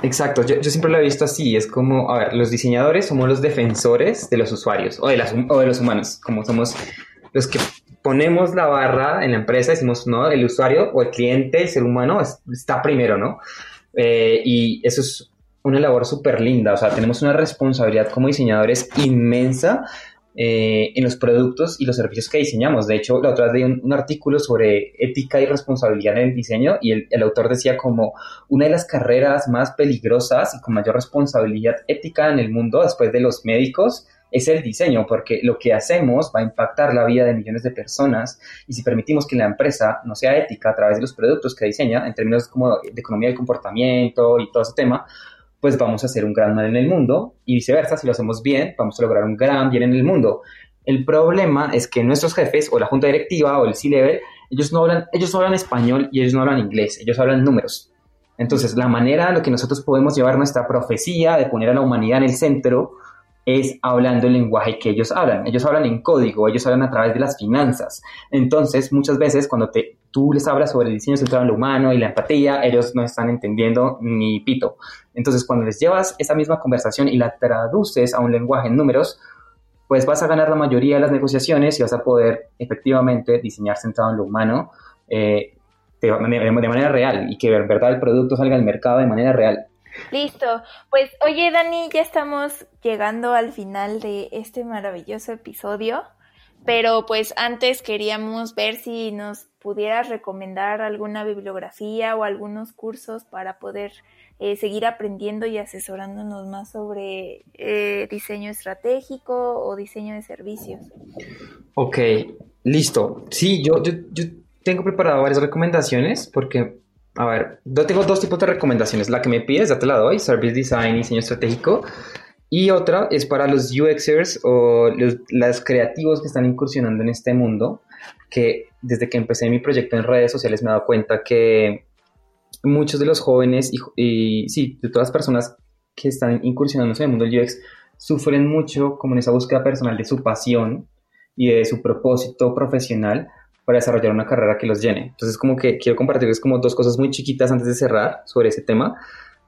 Exacto, yo, siempre lo he visto así, es como, a ver, los diseñadores somos los defensores de los usuarios o de, los humanos, como somos los que ponemos la barra en la empresa, decimos, no, el usuario o el cliente, el ser humano está primero, ¿no? Eh, y eso es una labor súper linda, o sea, tenemos una responsabilidad como diseñadores inmensa eh, en los productos y los servicios que diseñamos. De hecho, la otra vez leí un, artículo sobre ética y responsabilidad en el diseño y el, el, autor decía como una de las carreras más peligrosas y con mayor responsabilidad ética en el mundo después de los médicos es el diseño, porque lo que hacemos va a impactar la vida de millones de personas y si permitimos que la empresa no sea ética a través de los productos que diseña, en términos como de economía del comportamiento y todo ese tema, pues vamos a hacer un gran mal en el mundo y viceversa, si lo hacemos bien, vamos a lograr un gran bien en el mundo. El problema es que nuestros jefes o la junta directiva o el C-Level, ellos no hablan, ellos no hablan español y ellos no hablan inglés, ellos hablan números. Entonces, la manera en la que nosotros podemos llevar nuestra profecía de poner a la humanidad en el centro es hablando el lenguaje que ellos hablan. Ellos hablan en código, ellos hablan a través de las finanzas. Entonces, muchas veces cuando te, tú les hablas sobre el diseño centrado en lo humano y la empatía, ellos no están entendiendo ni pito. Entonces, cuando les llevas esa misma conversación y la traduces a un lenguaje en números, pues vas a ganar la mayoría de las negociaciones y vas a poder efectivamente diseñar centrado en lo humano eh, de, de, manera real y que verdad el producto salga al mercado de manera real. Listo. Pues oye Dani, ya estamos llegando al final de este maravilloso episodio. Pero pues antes queríamos ver si nos pudieras recomendar alguna bibliografía o algunos cursos para poder eh, seguir aprendiendo y asesorándonos más sobre eh, diseño estratégico o diseño de servicios. Ok, listo. Sí, yo, yo, yo tengo preparado varias recomendaciones porque, a ver, yo tengo dos tipos de recomendaciones. La que me pides, ya te la doy, Service Design Diseño Estratégico. Y otra es para los UXers o los, creativos que están incursionando en este mundo, que desde que empecé mi proyecto en redes sociales me he dado cuenta que muchos de los jóvenes y, sí, de todas las personas que están incursionando en el mundo del UX sufren mucho como en esa búsqueda personal de su pasión y de su propósito profesional para desarrollar una carrera que los llene. Entonces, como que quiero compartirles como dos cosas muy chiquitas antes de cerrar sobre ese tema.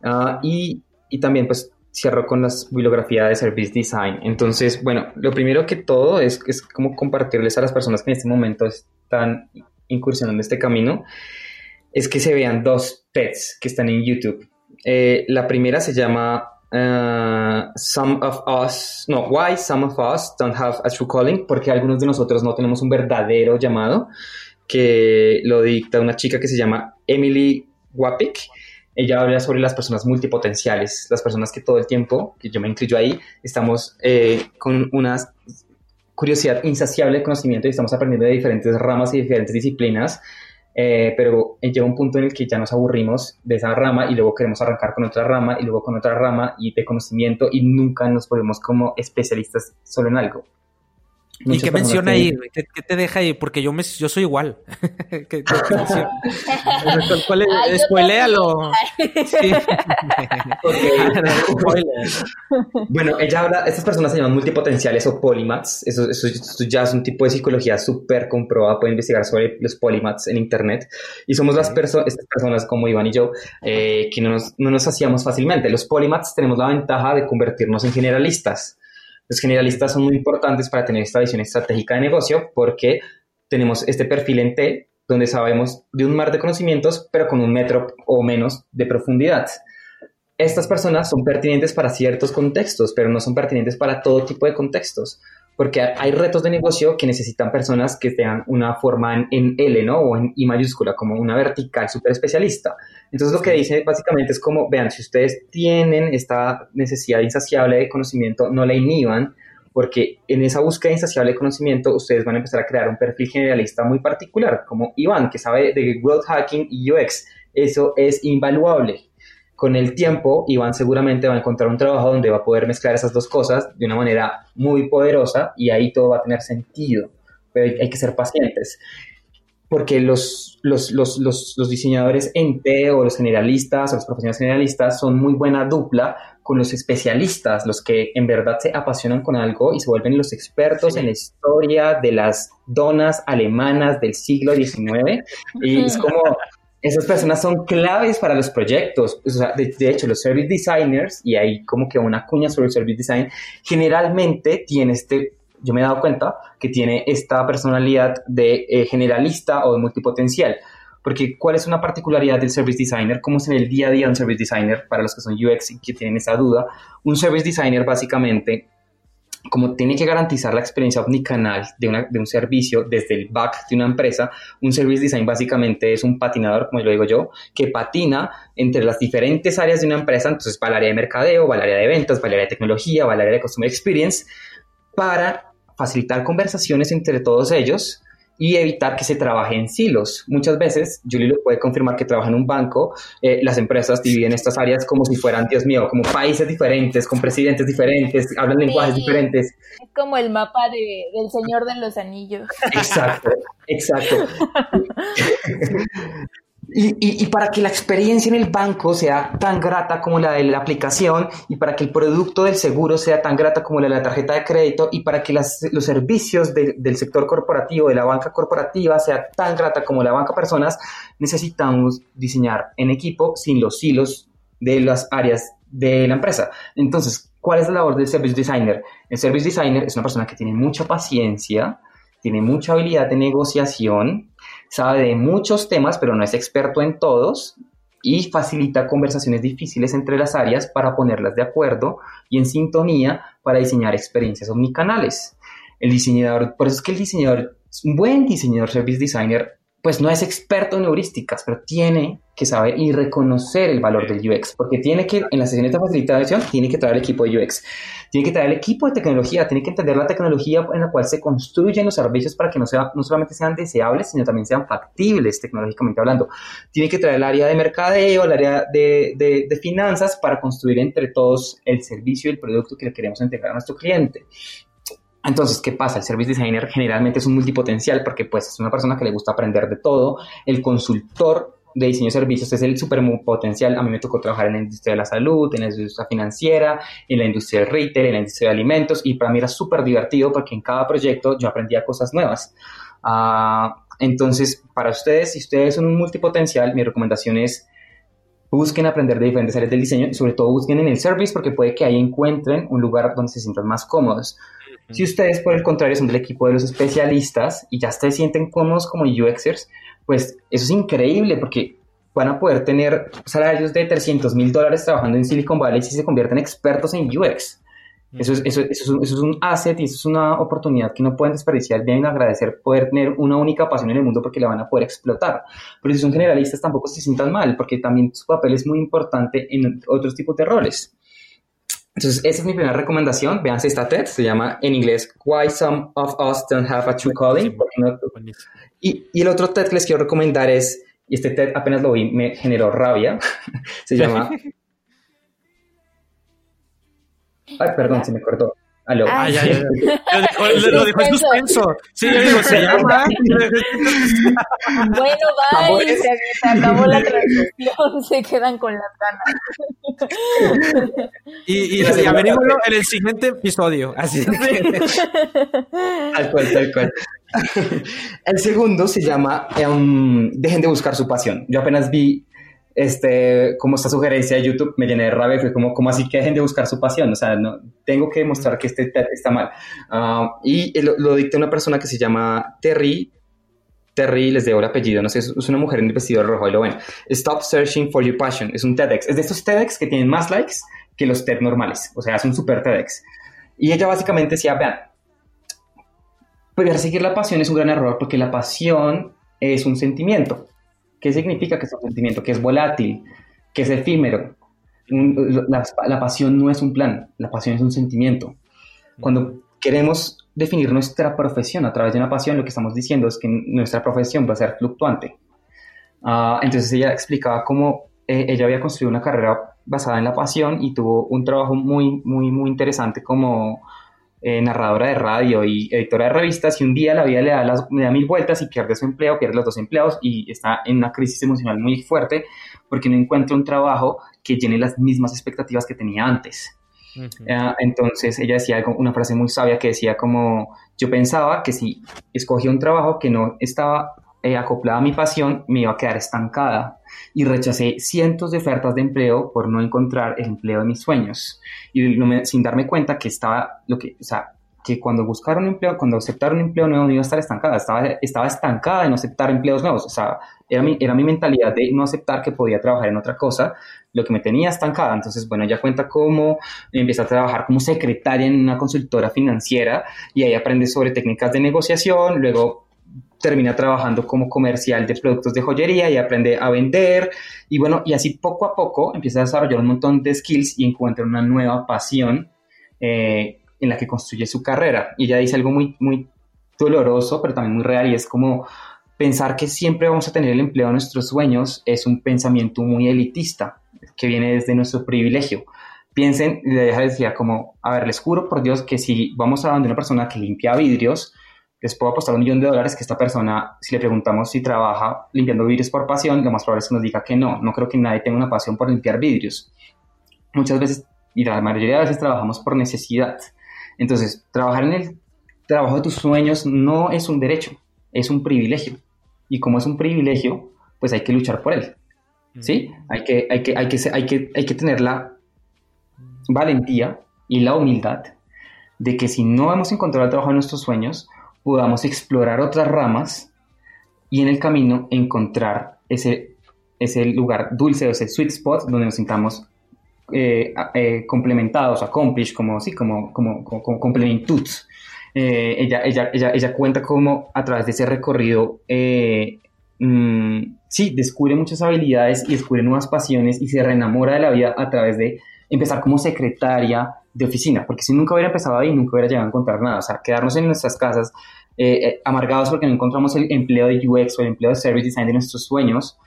Ah, y, y también, pues, cierro con las bibliografía de Service Design. Entonces, bueno, lo primero que todo es, es como compartirles a las personas que en este momento están incursionando en este camino, es que se vean dos TEDs que están en YouTube. Eh, la primera se llama uh, Some of Us, no, Why Some of Us Don't Have a True Calling, porque algunos de nosotros no tenemos un verdadero llamado, que lo dicta una chica que se llama Emily Wapik ella habla sobre las personas multipotenciales, las personas que todo el tiempo, que yo me incluyo ahí, estamos eh, con una curiosidad insaciable de conocimiento y estamos aprendiendo de diferentes ramas y diferentes disciplinas, eh, pero llega un punto en el que ya nos aburrimos de esa rama y luego queremos arrancar con otra rama y luego con otra rama y de conocimiento y nunca nos volvemos como especialistas solo en algo. ¿Y qué menciona ahí? ¿Qué, te deja ahí? Porque yo me, yo soy igual. ¿Qué, ¿Cuál es? Spoilealo. Sí. bueno, ella habla, estas personas se llaman multipotenciales o polymaths. Eso, eso, ya es un tipo de psicología súper comprobada. Pueden investigar sobre los polymaths en internet. Y somos las personas, estas personas como Iván y yo, eh, que no nos, no nos hacíamos fácilmente. Los polymaths tenemos la ventaja de convertirnos en generalistas. Los generalistas son muy importantes para tener esta visión estratégica de negocio porque tenemos este perfil en T donde sabemos de un mar de conocimientos, pero con un metro o menos de profundidad. Estas personas son pertinentes para ciertos contextos, pero no son pertinentes para todo tipo de contextos porque hay retos de negocio que necesitan personas que tengan una forma en, L, ¿no? O en I mayúscula, como una vertical súper especialista. Entonces lo que dice básicamente es como, vean, si ustedes tienen esta necesidad insaciable de conocimiento, no la inhiban, porque en esa búsqueda insaciable de conocimiento ustedes van a empezar a crear un perfil generalista muy particular, como Iván, que sabe de growth hacking y UX. Eso es invaluable con el tiempo, Iván seguramente va a encontrar un trabajo donde va a poder mezclar esas dos cosas de una manera muy poderosa y ahí todo va a tener sentido. Pero hay, que ser pacientes. Porque los, los, los, los, diseñadores en T o los generalistas o los profesionales generalistas son muy buena dupla con los especialistas, los que en verdad se apasionan con algo y se vuelven los expertos en la historia de las donas alemanas del siglo XIX. Y es como, esas personas son claves para los proyectos. de, hecho, los service designers, y hay como que una cuña sobre el service design, generalmente tiene este, yo me he dado cuenta que tiene esta personalidad de eh, generalista o de multipotencial. Porque, ¿cuál es una particularidad del service designer? ¿Cómo se ve el día a día un service designer? Para los que son UX y que tienen esa duda, un service designer básicamente como tiene que garantizar la experiencia omnicanal de, un servicio desde el back de una empresa, un service design básicamente es un patinador, como lo digo yo, que patina entre las diferentes áreas de una empresa, entonces va al área de mercadeo, va al área de ventas, va al área de tecnología, va al área de customer experience, para facilitar conversaciones entre todos ellos y evitar que se trabaje en silos. Muchas veces, Julie lo puede confirmar que trabaja en un banco, eh, las empresas dividen estas áreas como si fueran, Dios mío, como países diferentes, con presidentes diferentes, hablan lenguajes diferentes. Es como el mapa de, del Señor de los Anillos. Exacto, exacto. Y, para que la experiencia en el banco sea tan grata como la de la aplicación y para que el producto del seguro sea tan grata como la de la tarjeta de crédito y para que los servicios del sector corporativo, de la banca corporativa, sea tan grata como la banca personas, necesitamos diseñar en equipo sin los hilos de las áreas de la empresa. Entonces, ¿cuál es la labor del service designer? El service designer es una persona que tiene mucha paciencia, tiene mucha habilidad de negociación, sabe de muchos temas, pero no es experto en todos y facilita conversaciones difíciles entre las áreas para ponerlas de acuerdo y en sintonía para diseñar experiencias omnicanales. El diseñador, por eso es que el diseñador, un buen diseñador service designer, pues no es experto en heurísticas, pero tiene que saber y reconocer el valor del UX, porque tiene que, en las sesiones de facilitación, tiene que traer el equipo de UX, tiene que traer el equipo de tecnología, tiene que entender la tecnología en la cual se construyen los servicios para que no, sea, no solamente sean deseables, sino también sean factibles tecnológicamente hablando. Tiene que traer el área de mercadeo, el área de, de, de finanzas para construir entre todos el servicio y el producto que le queremos entregar a nuestro cliente. Entonces, ¿qué pasa? El service designer generalmente es un multipotencial porque pues es una persona que le gusta aprender de todo. El consultor de diseño de servicios es el super potencial. A mí me tocó trabajar en la industria de la salud, en la industria financiera, en la industria del retail, en la industria de alimentos y para mí era súper divertido porque en cada proyecto yo aprendía cosas nuevas. Ah, entonces, para ustedes, si ustedes son un multipotencial, mi recomendación es busquen aprender de diferentes áreas del diseño y sobre todo busquen en el service porque puede que ahí encuentren un lugar donde se sientan más cómodos. Si ustedes, por el contrario, son del equipo de los especialistas y ya se sienten cómodos como UXers, pues eso es increíble porque van a poder tener salarios de 300 mil dólares trabajando en Silicon Valley si se convierten en expertos en UX. Eso es, eso, eso, es un, asset y eso es una oportunidad que no pueden desperdiciar. Deben agradecer poder tener una única pasión en el mundo porque la van a poder explotar. Pero si son generalistas tampoco se sientan mal porque también su papel es muy importante en otros tipos de roles. Entonces, esa es mi primera recomendación. Vean esta TED, se llama en inglés Why Some of Us Don't Have a True Calling. Y, y, el otro TED que les quiero recomendar es, y este TED apenas lo vi, me generó rabia, se llama... Ay, perdón, se me cortó. Aló. Ah, ya, ya, ya. Lo, dijo en suspenso. Sí, yo digo, se llama. bueno, bye. Se, se, acabó la transmisión. Se quedan con las ganas. Y, y, y averigualo en el siguiente episodio. Así. Tal cual, tal cual. El segundo se llama um, Dejen de buscar su pasión. Yo apenas vi este, como esta sugerencia de YouTube, me llené de rabia, fue como, como así que dejen de buscar su pasión, o sea, no, tengo que demostrar que este está mal. Ah, y lo, lo dicta una persona que se llama Terry, Terry, les debo el apellido, no sé, es una mujer en el vestido rojo, y lo ven. Stop searching for your passion, es un TEDx, es de estos TEDx que tienen más likes que los TED normales, o sea, es un super TEDx. Y ella básicamente decía, vean, seguir la pasión es un gran error porque la pasión es un sentimiento. ¿Qué significa que es un sentimiento? Que es volátil, que es efímero. La, pasión no es un plan, la pasión es un sentimiento. Cuando queremos definir nuestra profesión a través de una pasión, lo que estamos diciendo es que nuestra profesión va a ser fluctuante. Ah, entonces ella explicaba cómo eh, ella había construido una carrera basada en la pasión y tuvo un trabajo muy, muy, muy interesante como eh, narradora de radio y editora de revistas y un día la vida le da, las, le da mil vueltas y pierde su empleo, pierde los dos empleos y está en una crisis emocional muy fuerte porque no encuentra un trabajo que llene las mismas expectativas que tenía antes. Ah, entonces ella decía algo, una frase muy sabia que decía como yo pensaba que si escogía un trabajo que no estaba eh, acoplada a mi pasión, me iba a quedar estancada y rechacé cientos de ofertas de empleo por no encontrar el empleo de mis sueños. Y sin darme cuenta que estaba, lo que, o sea, que cuando buscar un empleo, cuando aceptar un empleo nuevo no iba a estar estancada, estaba, estaba estancada en no aceptar empleos nuevos, o sea, era mi, era mi mentalidad de no aceptar que podía trabajar en otra cosa, lo que me tenía estancada, entonces, bueno, ya cuenta cómo empieza a trabajar como secretaria en una consultora financiera y ahí aprende sobre técnicas de negociación, luego termina trabajando como comercial de productos de joyería y aprende a vender y bueno, y así poco a poco empieza a desarrollar un montón de skills y encuentra una nueva pasión eh, en la que construye su carrera. Y ella dice algo muy, muy doloroso, pero también muy real, y es como pensar que siempre vamos a tener el empleo de nuestros sueños es un pensamiento muy elitista, que viene desde nuestro privilegio. Piensen, le deja decía como, a ver, les juro por Dios que si vamos a donde una persona que limpia vidrios, les puedo apostar un millón de dólares que esta persona, si le preguntamos si trabaja limpiando vidrios por pasión, lo más probable es que nos diga que no. No creo que nadie tenga una pasión por limpiar vidrios. Muchas veces, y la mayoría de veces trabajamos por necesidad. Entonces, trabajar en el trabajo de tus sueños no es un derecho, es un privilegio. Y como es un privilegio, pues hay que luchar por él. ¿Sí? Hay que, hay que, hay que, hay que, hay que tener la valentía y la humildad de que si no hemos encontrado el trabajo de nuestros sueños, podamos explorar otras ramas y en el camino encontrar ese, ese lugar dulce, ese sweet spot donde nos sintamos eh, eh, complementados, accomplished, como, sí, como, como, como, complementud. Eh, ella, ella, ella, cuenta cómo a través de ese recorrido, mm, sí, descubre muchas habilidades y descubre nuevas pasiones y se reenamora de la vida a través de empezar como secretaria de oficina, porque si nunca hubiera empezado ahí, nunca hubiera llegado a encontrar nada, o sea, quedarnos en nuestras casas amargados porque no encontramos el empleo de UX o el empleo de Service Design de nuestros sueños,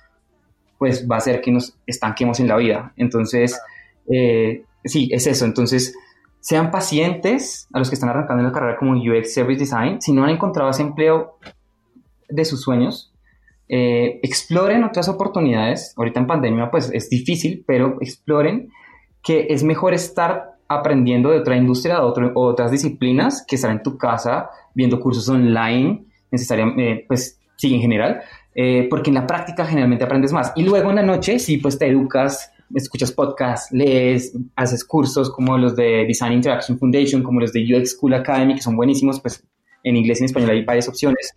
pues va a hacer que nos estanquemos en la vida. Entonces, eh, sí, es eso. Entonces, sean pacientes a los que están arrancando en la carrera como UX Service Design. Si no han encontrado ese empleo de sus sueños, eh, exploren otras oportunidades. Ahorita en pandemia, pues es difícil, pero exploren que es mejor estar aprendiendo de otra industria, de otras disciplinas, que estar en tu casa viendo cursos online, necesariamente, eh, pues sí, en general, porque en la práctica generalmente aprendes más. Y luego en la noche, sí, pues te educas escuchas podcasts, lees, haces cursos como los de Design Interaction Foundation, como los de UX School Academy, que son buenísimos, pues en inglés y en español hay varias opciones,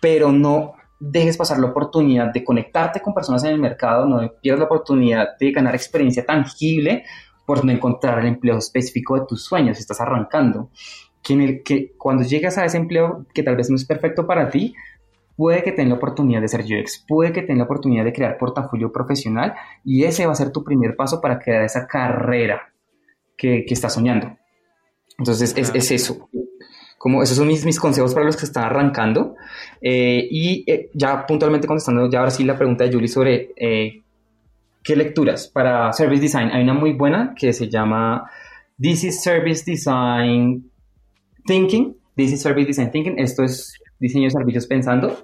pero no dejes pasar la oportunidad de conectarte con personas en el mercado, no pierdas la oportunidad de ganar experiencia tangible por no encontrar el empleo específico de tus sueños, estás arrancando. Que, en el, que cuando llegas a ese empleo que tal vez no es perfecto para ti, puede que tenga la oportunidad de ser UX, puede que tenga la oportunidad de crear portafolio profesional y ese va a ser tu primer paso para crear esa carrera que, que estás soñando. Entonces, es, es, eso. Como esos son mis, mis consejos para los que están arrancando. Eh, y eh, ya puntualmente contestando, ya ahora sí la pregunta de Julie sobre eh, qué lecturas para Service Design. Hay una muy buena que se llama This is Service Design Thinking. This is Service Design Thinking. Esto es diseño de servicios pensando.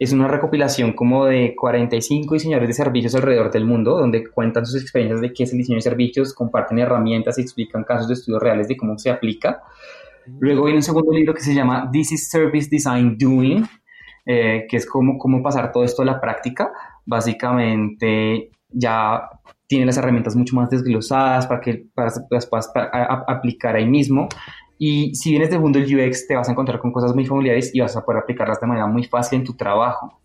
Es una recopilación como de 45 diseñadores de servicios alrededor del mundo, donde cuentan sus experiencias de qué es el diseño de servicios, comparten herramientas y explican casos de estudios reales de cómo se aplica. Luego viene un segundo libro que se llama This is Service Design Doing, eh, que es cómo, cómo pasar todo esto a la práctica. Básicamente ya tiene las herramientas mucho más desglosadas para que para, las puedas aplicar ahí mismo. Y si vienes del mundo del UX, te vas a encontrar con cosas muy familiares y vas a poder aplicarlas de manera muy fácil en tu trabajo.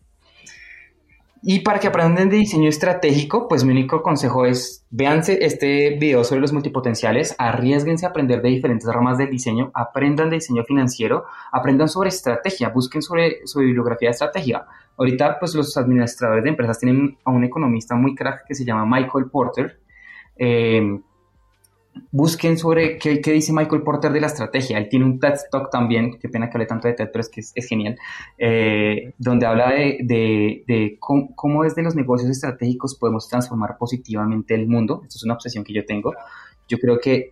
Y para que aprendan de diseño estratégico, pues mi único consejo es, véanse este video sobre los multipotenciales, arriesguense a aprender de diferentes ramas del diseño, aprendan de diseño financiero, aprendan sobre estrategia, busquen sobre, sobre bibliografía de estrategia. Ahorita, pues los administradores de empresas tienen a un economista muy crack que se llama Michael Porter, eh, busquen sobre qué, dice Michael Porter de la estrategia. Él tiene un TED Talk también, qué pena que hable tanto de TED, pero es que es, genial, eh, donde habla de, cómo, desde los negocios estratégicos podemos transformar positivamente el mundo. Esto es una obsesión que yo tengo. Yo creo que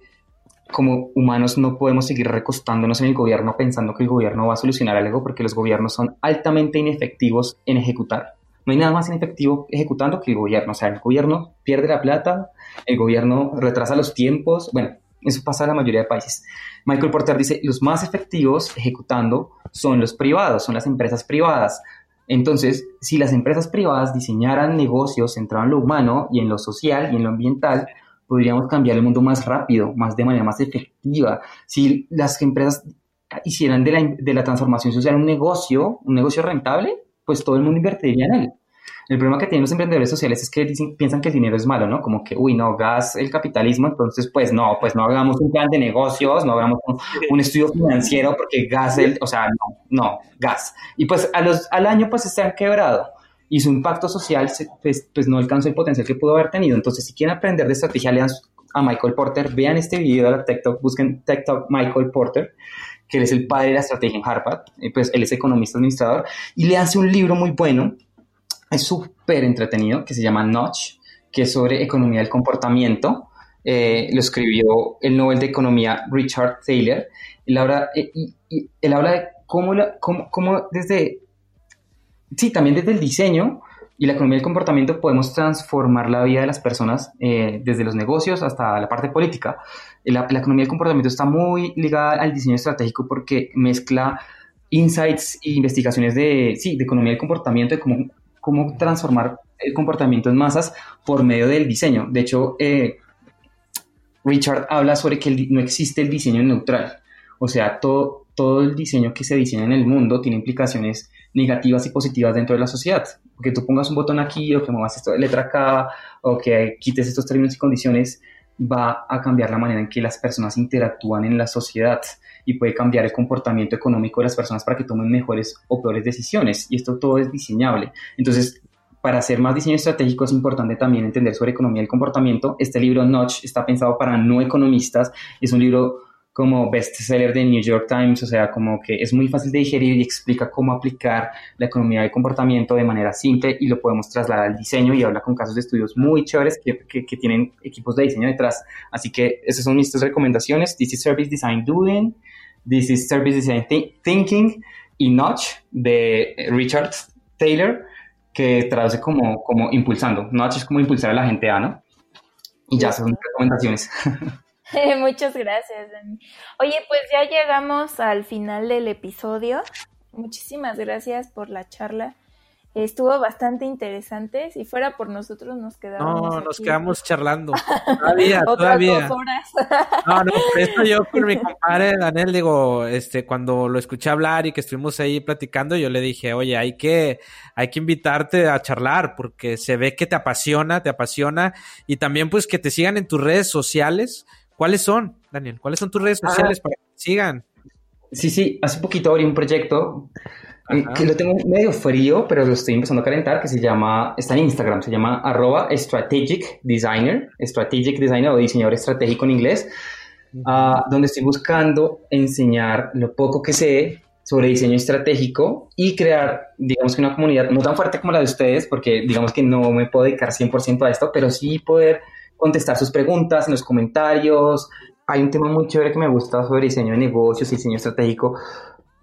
como humanos no podemos seguir recostándonos en el gobierno pensando que el gobierno va a solucionar algo porque los gobiernos son altamente inefectivos en ejecutar. No hay nada más inefectivo ejecutando que el gobierno. O sea, el gobierno pierde la plata, el gobierno retrasa los tiempos. Bueno, eso pasa en la mayoría de países. Michael Porter dice, los más efectivos ejecutando son los privados, son las empresas privadas. Entonces, si las empresas privadas diseñaran negocios centrados en lo humano y en lo social y en lo ambiental, podríamos cambiar el mundo más rápido, más de manera más efectiva. Si las empresas hicieran de la, de la transformación social un negocio, un negocio rentable, pues todo el mundo invertiría en él. El problema que tienen los emprendedores sociales es que piensan que el dinero es malo, ¿no? Como que, uy, no, gas el capitalismo, entonces, pues no, pues no hagamos un plan de negocios, no hagamos un, estudio financiero porque gas, el, o sea, no, no, gas. Y pues a los, al año, pues se han quebrado y su impacto social, pues, pues no alcanzó el potencial que pudo haber tenido. Entonces, si quieren aprender de estrategia, lean a Michael Porter, vean este video de la TikTok, busquen TikTok Michael Porter que él es el padre de la estrategia en Harvard, pues él es economista administrador, y le hace un libro muy bueno es súper entretenido, que se llama Notch, que es sobre economía del comportamiento. Eh, lo escribió el Nobel de Economía Richard Thaler. Él habla, eh, y, él habla de cómo, cómo, desde, sí, también desde el diseño y la economía del comportamiento podemos transformar la vida de las personas eh, desde los negocios hasta la parte política. La, la, economía del comportamiento está muy ligada al diseño estratégico porque mezcla insights e investigaciones de, sí, de economía del comportamiento, de cómo cómo transformar el comportamiento en masas por medio del diseño. De hecho, eh, Richard habla sobre que no existe el diseño neutral. O sea, todo, todo el diseño que se diseña en el mundo tiene implicaciones negativas y positivas dentro de la sociedad. Que tú pongas un botón aquí o que muevas esta letra acá o que quites estos términos y condiciones va a cambiar la manera en que las personas interactúan en la sociedad y puede cambiar el comportamiento económico de las personas para que tomen mejores o peores decisiones. Y esto todo es diseñable. Entonces, para hacer más diseño estratégico es importante también entender sobre economía del comportamiento. Este libro Notch está pensado para no economistas. Es un libro como bestseller de New York Times, o sea, como que es muy fácil de digerir y explica cómo aplicar la economía del comportamiento de manera simple y lo podemos trasladar al diseño y habla con casos de estudios muy chéveres que, que, tienen equipos de diseño detrás. Así que esas son mis tres recomendaciones. This is Service Design Doing, This is Service Design Thinking y Notch de Richard Taylor, que traduce como, como impulsando. Notch es como impulsar a la gente a, ¿no? Y ya son recomendaciones. Muchas gracias, Dani. Oye, pues ya llegamos al final del episodio. Muchísimas gracias por la charla estuvo bastante interesante. Si fuera por nosotros, nos quedamos. No, nos quedamos charlando. Todavía, todavía. No, no, por eso yo con mi compadre Daniel, digo, este, cuando lo escuché hablar y que estuvimos ahí platicando, yo le dije, oye, hay que, hay que invitarte a charlar porque se ve que te apasiona, te apasiona y también pues que te sigan en tus redes sociales. ¿Cuáles son, Daniel? ¿Cuáles son tus redes ah. sociales para que sigan? Sí, sí, hace poquito abrí un proyecto eh, que lo tengo medio frío, pero lo estoy empezando a calentar, que se llama, está en Instagram, se llama arroba strategic designer, strategic designer o diseñador estratégico en inglés, ah, donde estoy buscando enseñar lo poco que sé sobre diseño estratégico y crear, digamos que una comunidad no tan fuerte como la de ustedes, porque digamos que no me puedo dedicar 100% a esto, pero sí poder contestar sus preguntas en los comentarios. Hay un tema muy chévere que me gusta sobre diseño de negocios y diseño estratégico,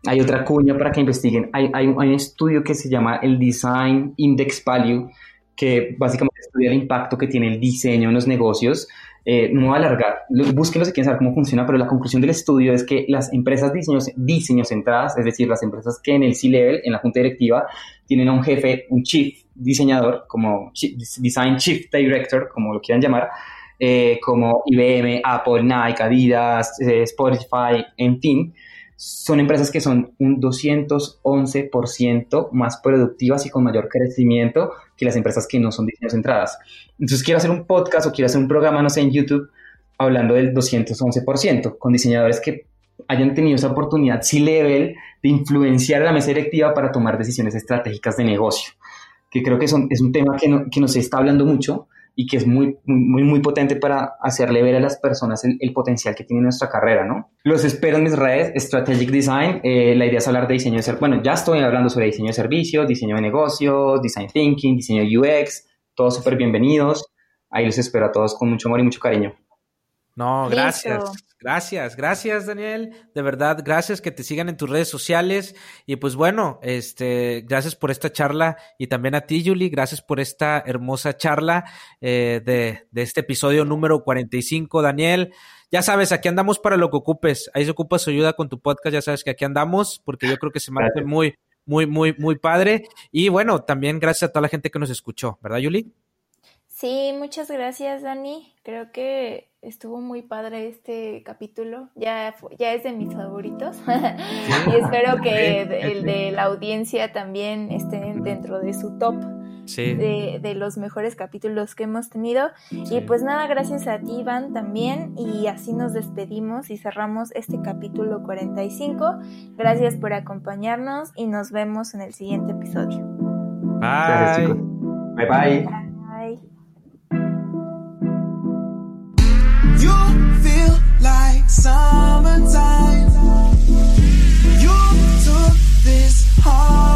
hay otra cuña para que investiguen. Hay, hay, un estudio que se llama el Design Index Value, que básicamente estudia el impacto que tiene el diseño en los negocios. Eh, no alargar, búsquenlo si quieren saber cómo funciona, pero la conclusión del estudio es que las empresas diseño, diseño centradas, es decir, las empresas que en el C-Level, en la junta directiva, tienen a un jefe, un chief diseñador, como Design Chief Director, como lo quieran llamar, eh, como IBM, Apple, Nike, Adidas, eh, Spotify, en fin, son empresas que son un 211% más productivas y con mayor crecimiento que las empresas que no son diseño centradas. Entonces quiero hacer un podcast o quiero hacer un programa, no sé, en YouTube, hablando del 211%, con diseñadores que hayan tenido esa oportunidad, C-level, de influenciar a la mesa directiva para tomar decisiones estratégicas de negocio, que creo que son, es un tema que, no, que nos está hablando mucho, y que es muy, muy, muy potente para hacerle ver a las personas el, potencial que tiene nuestra carrera, ¿no? Los espero en mis redes, Strategic Design, eh, la idea es hablar de diseño de servicios, bueno, ya estoy hablando sobre diseño de servicios, diseño de negocios, design thinking, diseño UX, todos súper bienvenidos, ahí los espero a todos con mucho amor y mucho cariño. No, gracias. Gracias, gracias Daniel, de verdad, gracias que te sigan en tus redes sociales y pues bueno, este, gracias por esta charla y también a ti Julie, gracias por esta hermosa charla eh, de, de, este episodio número 45, Daniel. Ya sabes, aquí andamos para lo que ocupes, ahí se ocupa su ayuda con tu podcast, ya sabes que aquí andamos porque yo creo que se hace muy, muy, muy, muy padre. Y bueno, también gracias a toda la gente que nos escuchó, ¿verdad, Yuli? Sí, muchas gracias, Dani. Creo que estuvo muy padre este capítulo. Ya, ya es de mis favoritos. y espero que el de la audiencia también esté dentro de su top. De, los mejores capítulos que hemos tenido. Y pues nada, gracias a ti, Iván, también. Y así nos despedimos y cerramos este capítulo 45. Gracias por acompañarnos y nos vemos en el siguiente episodio. Bye. Bye bye. Bye. summertime. You took this heart.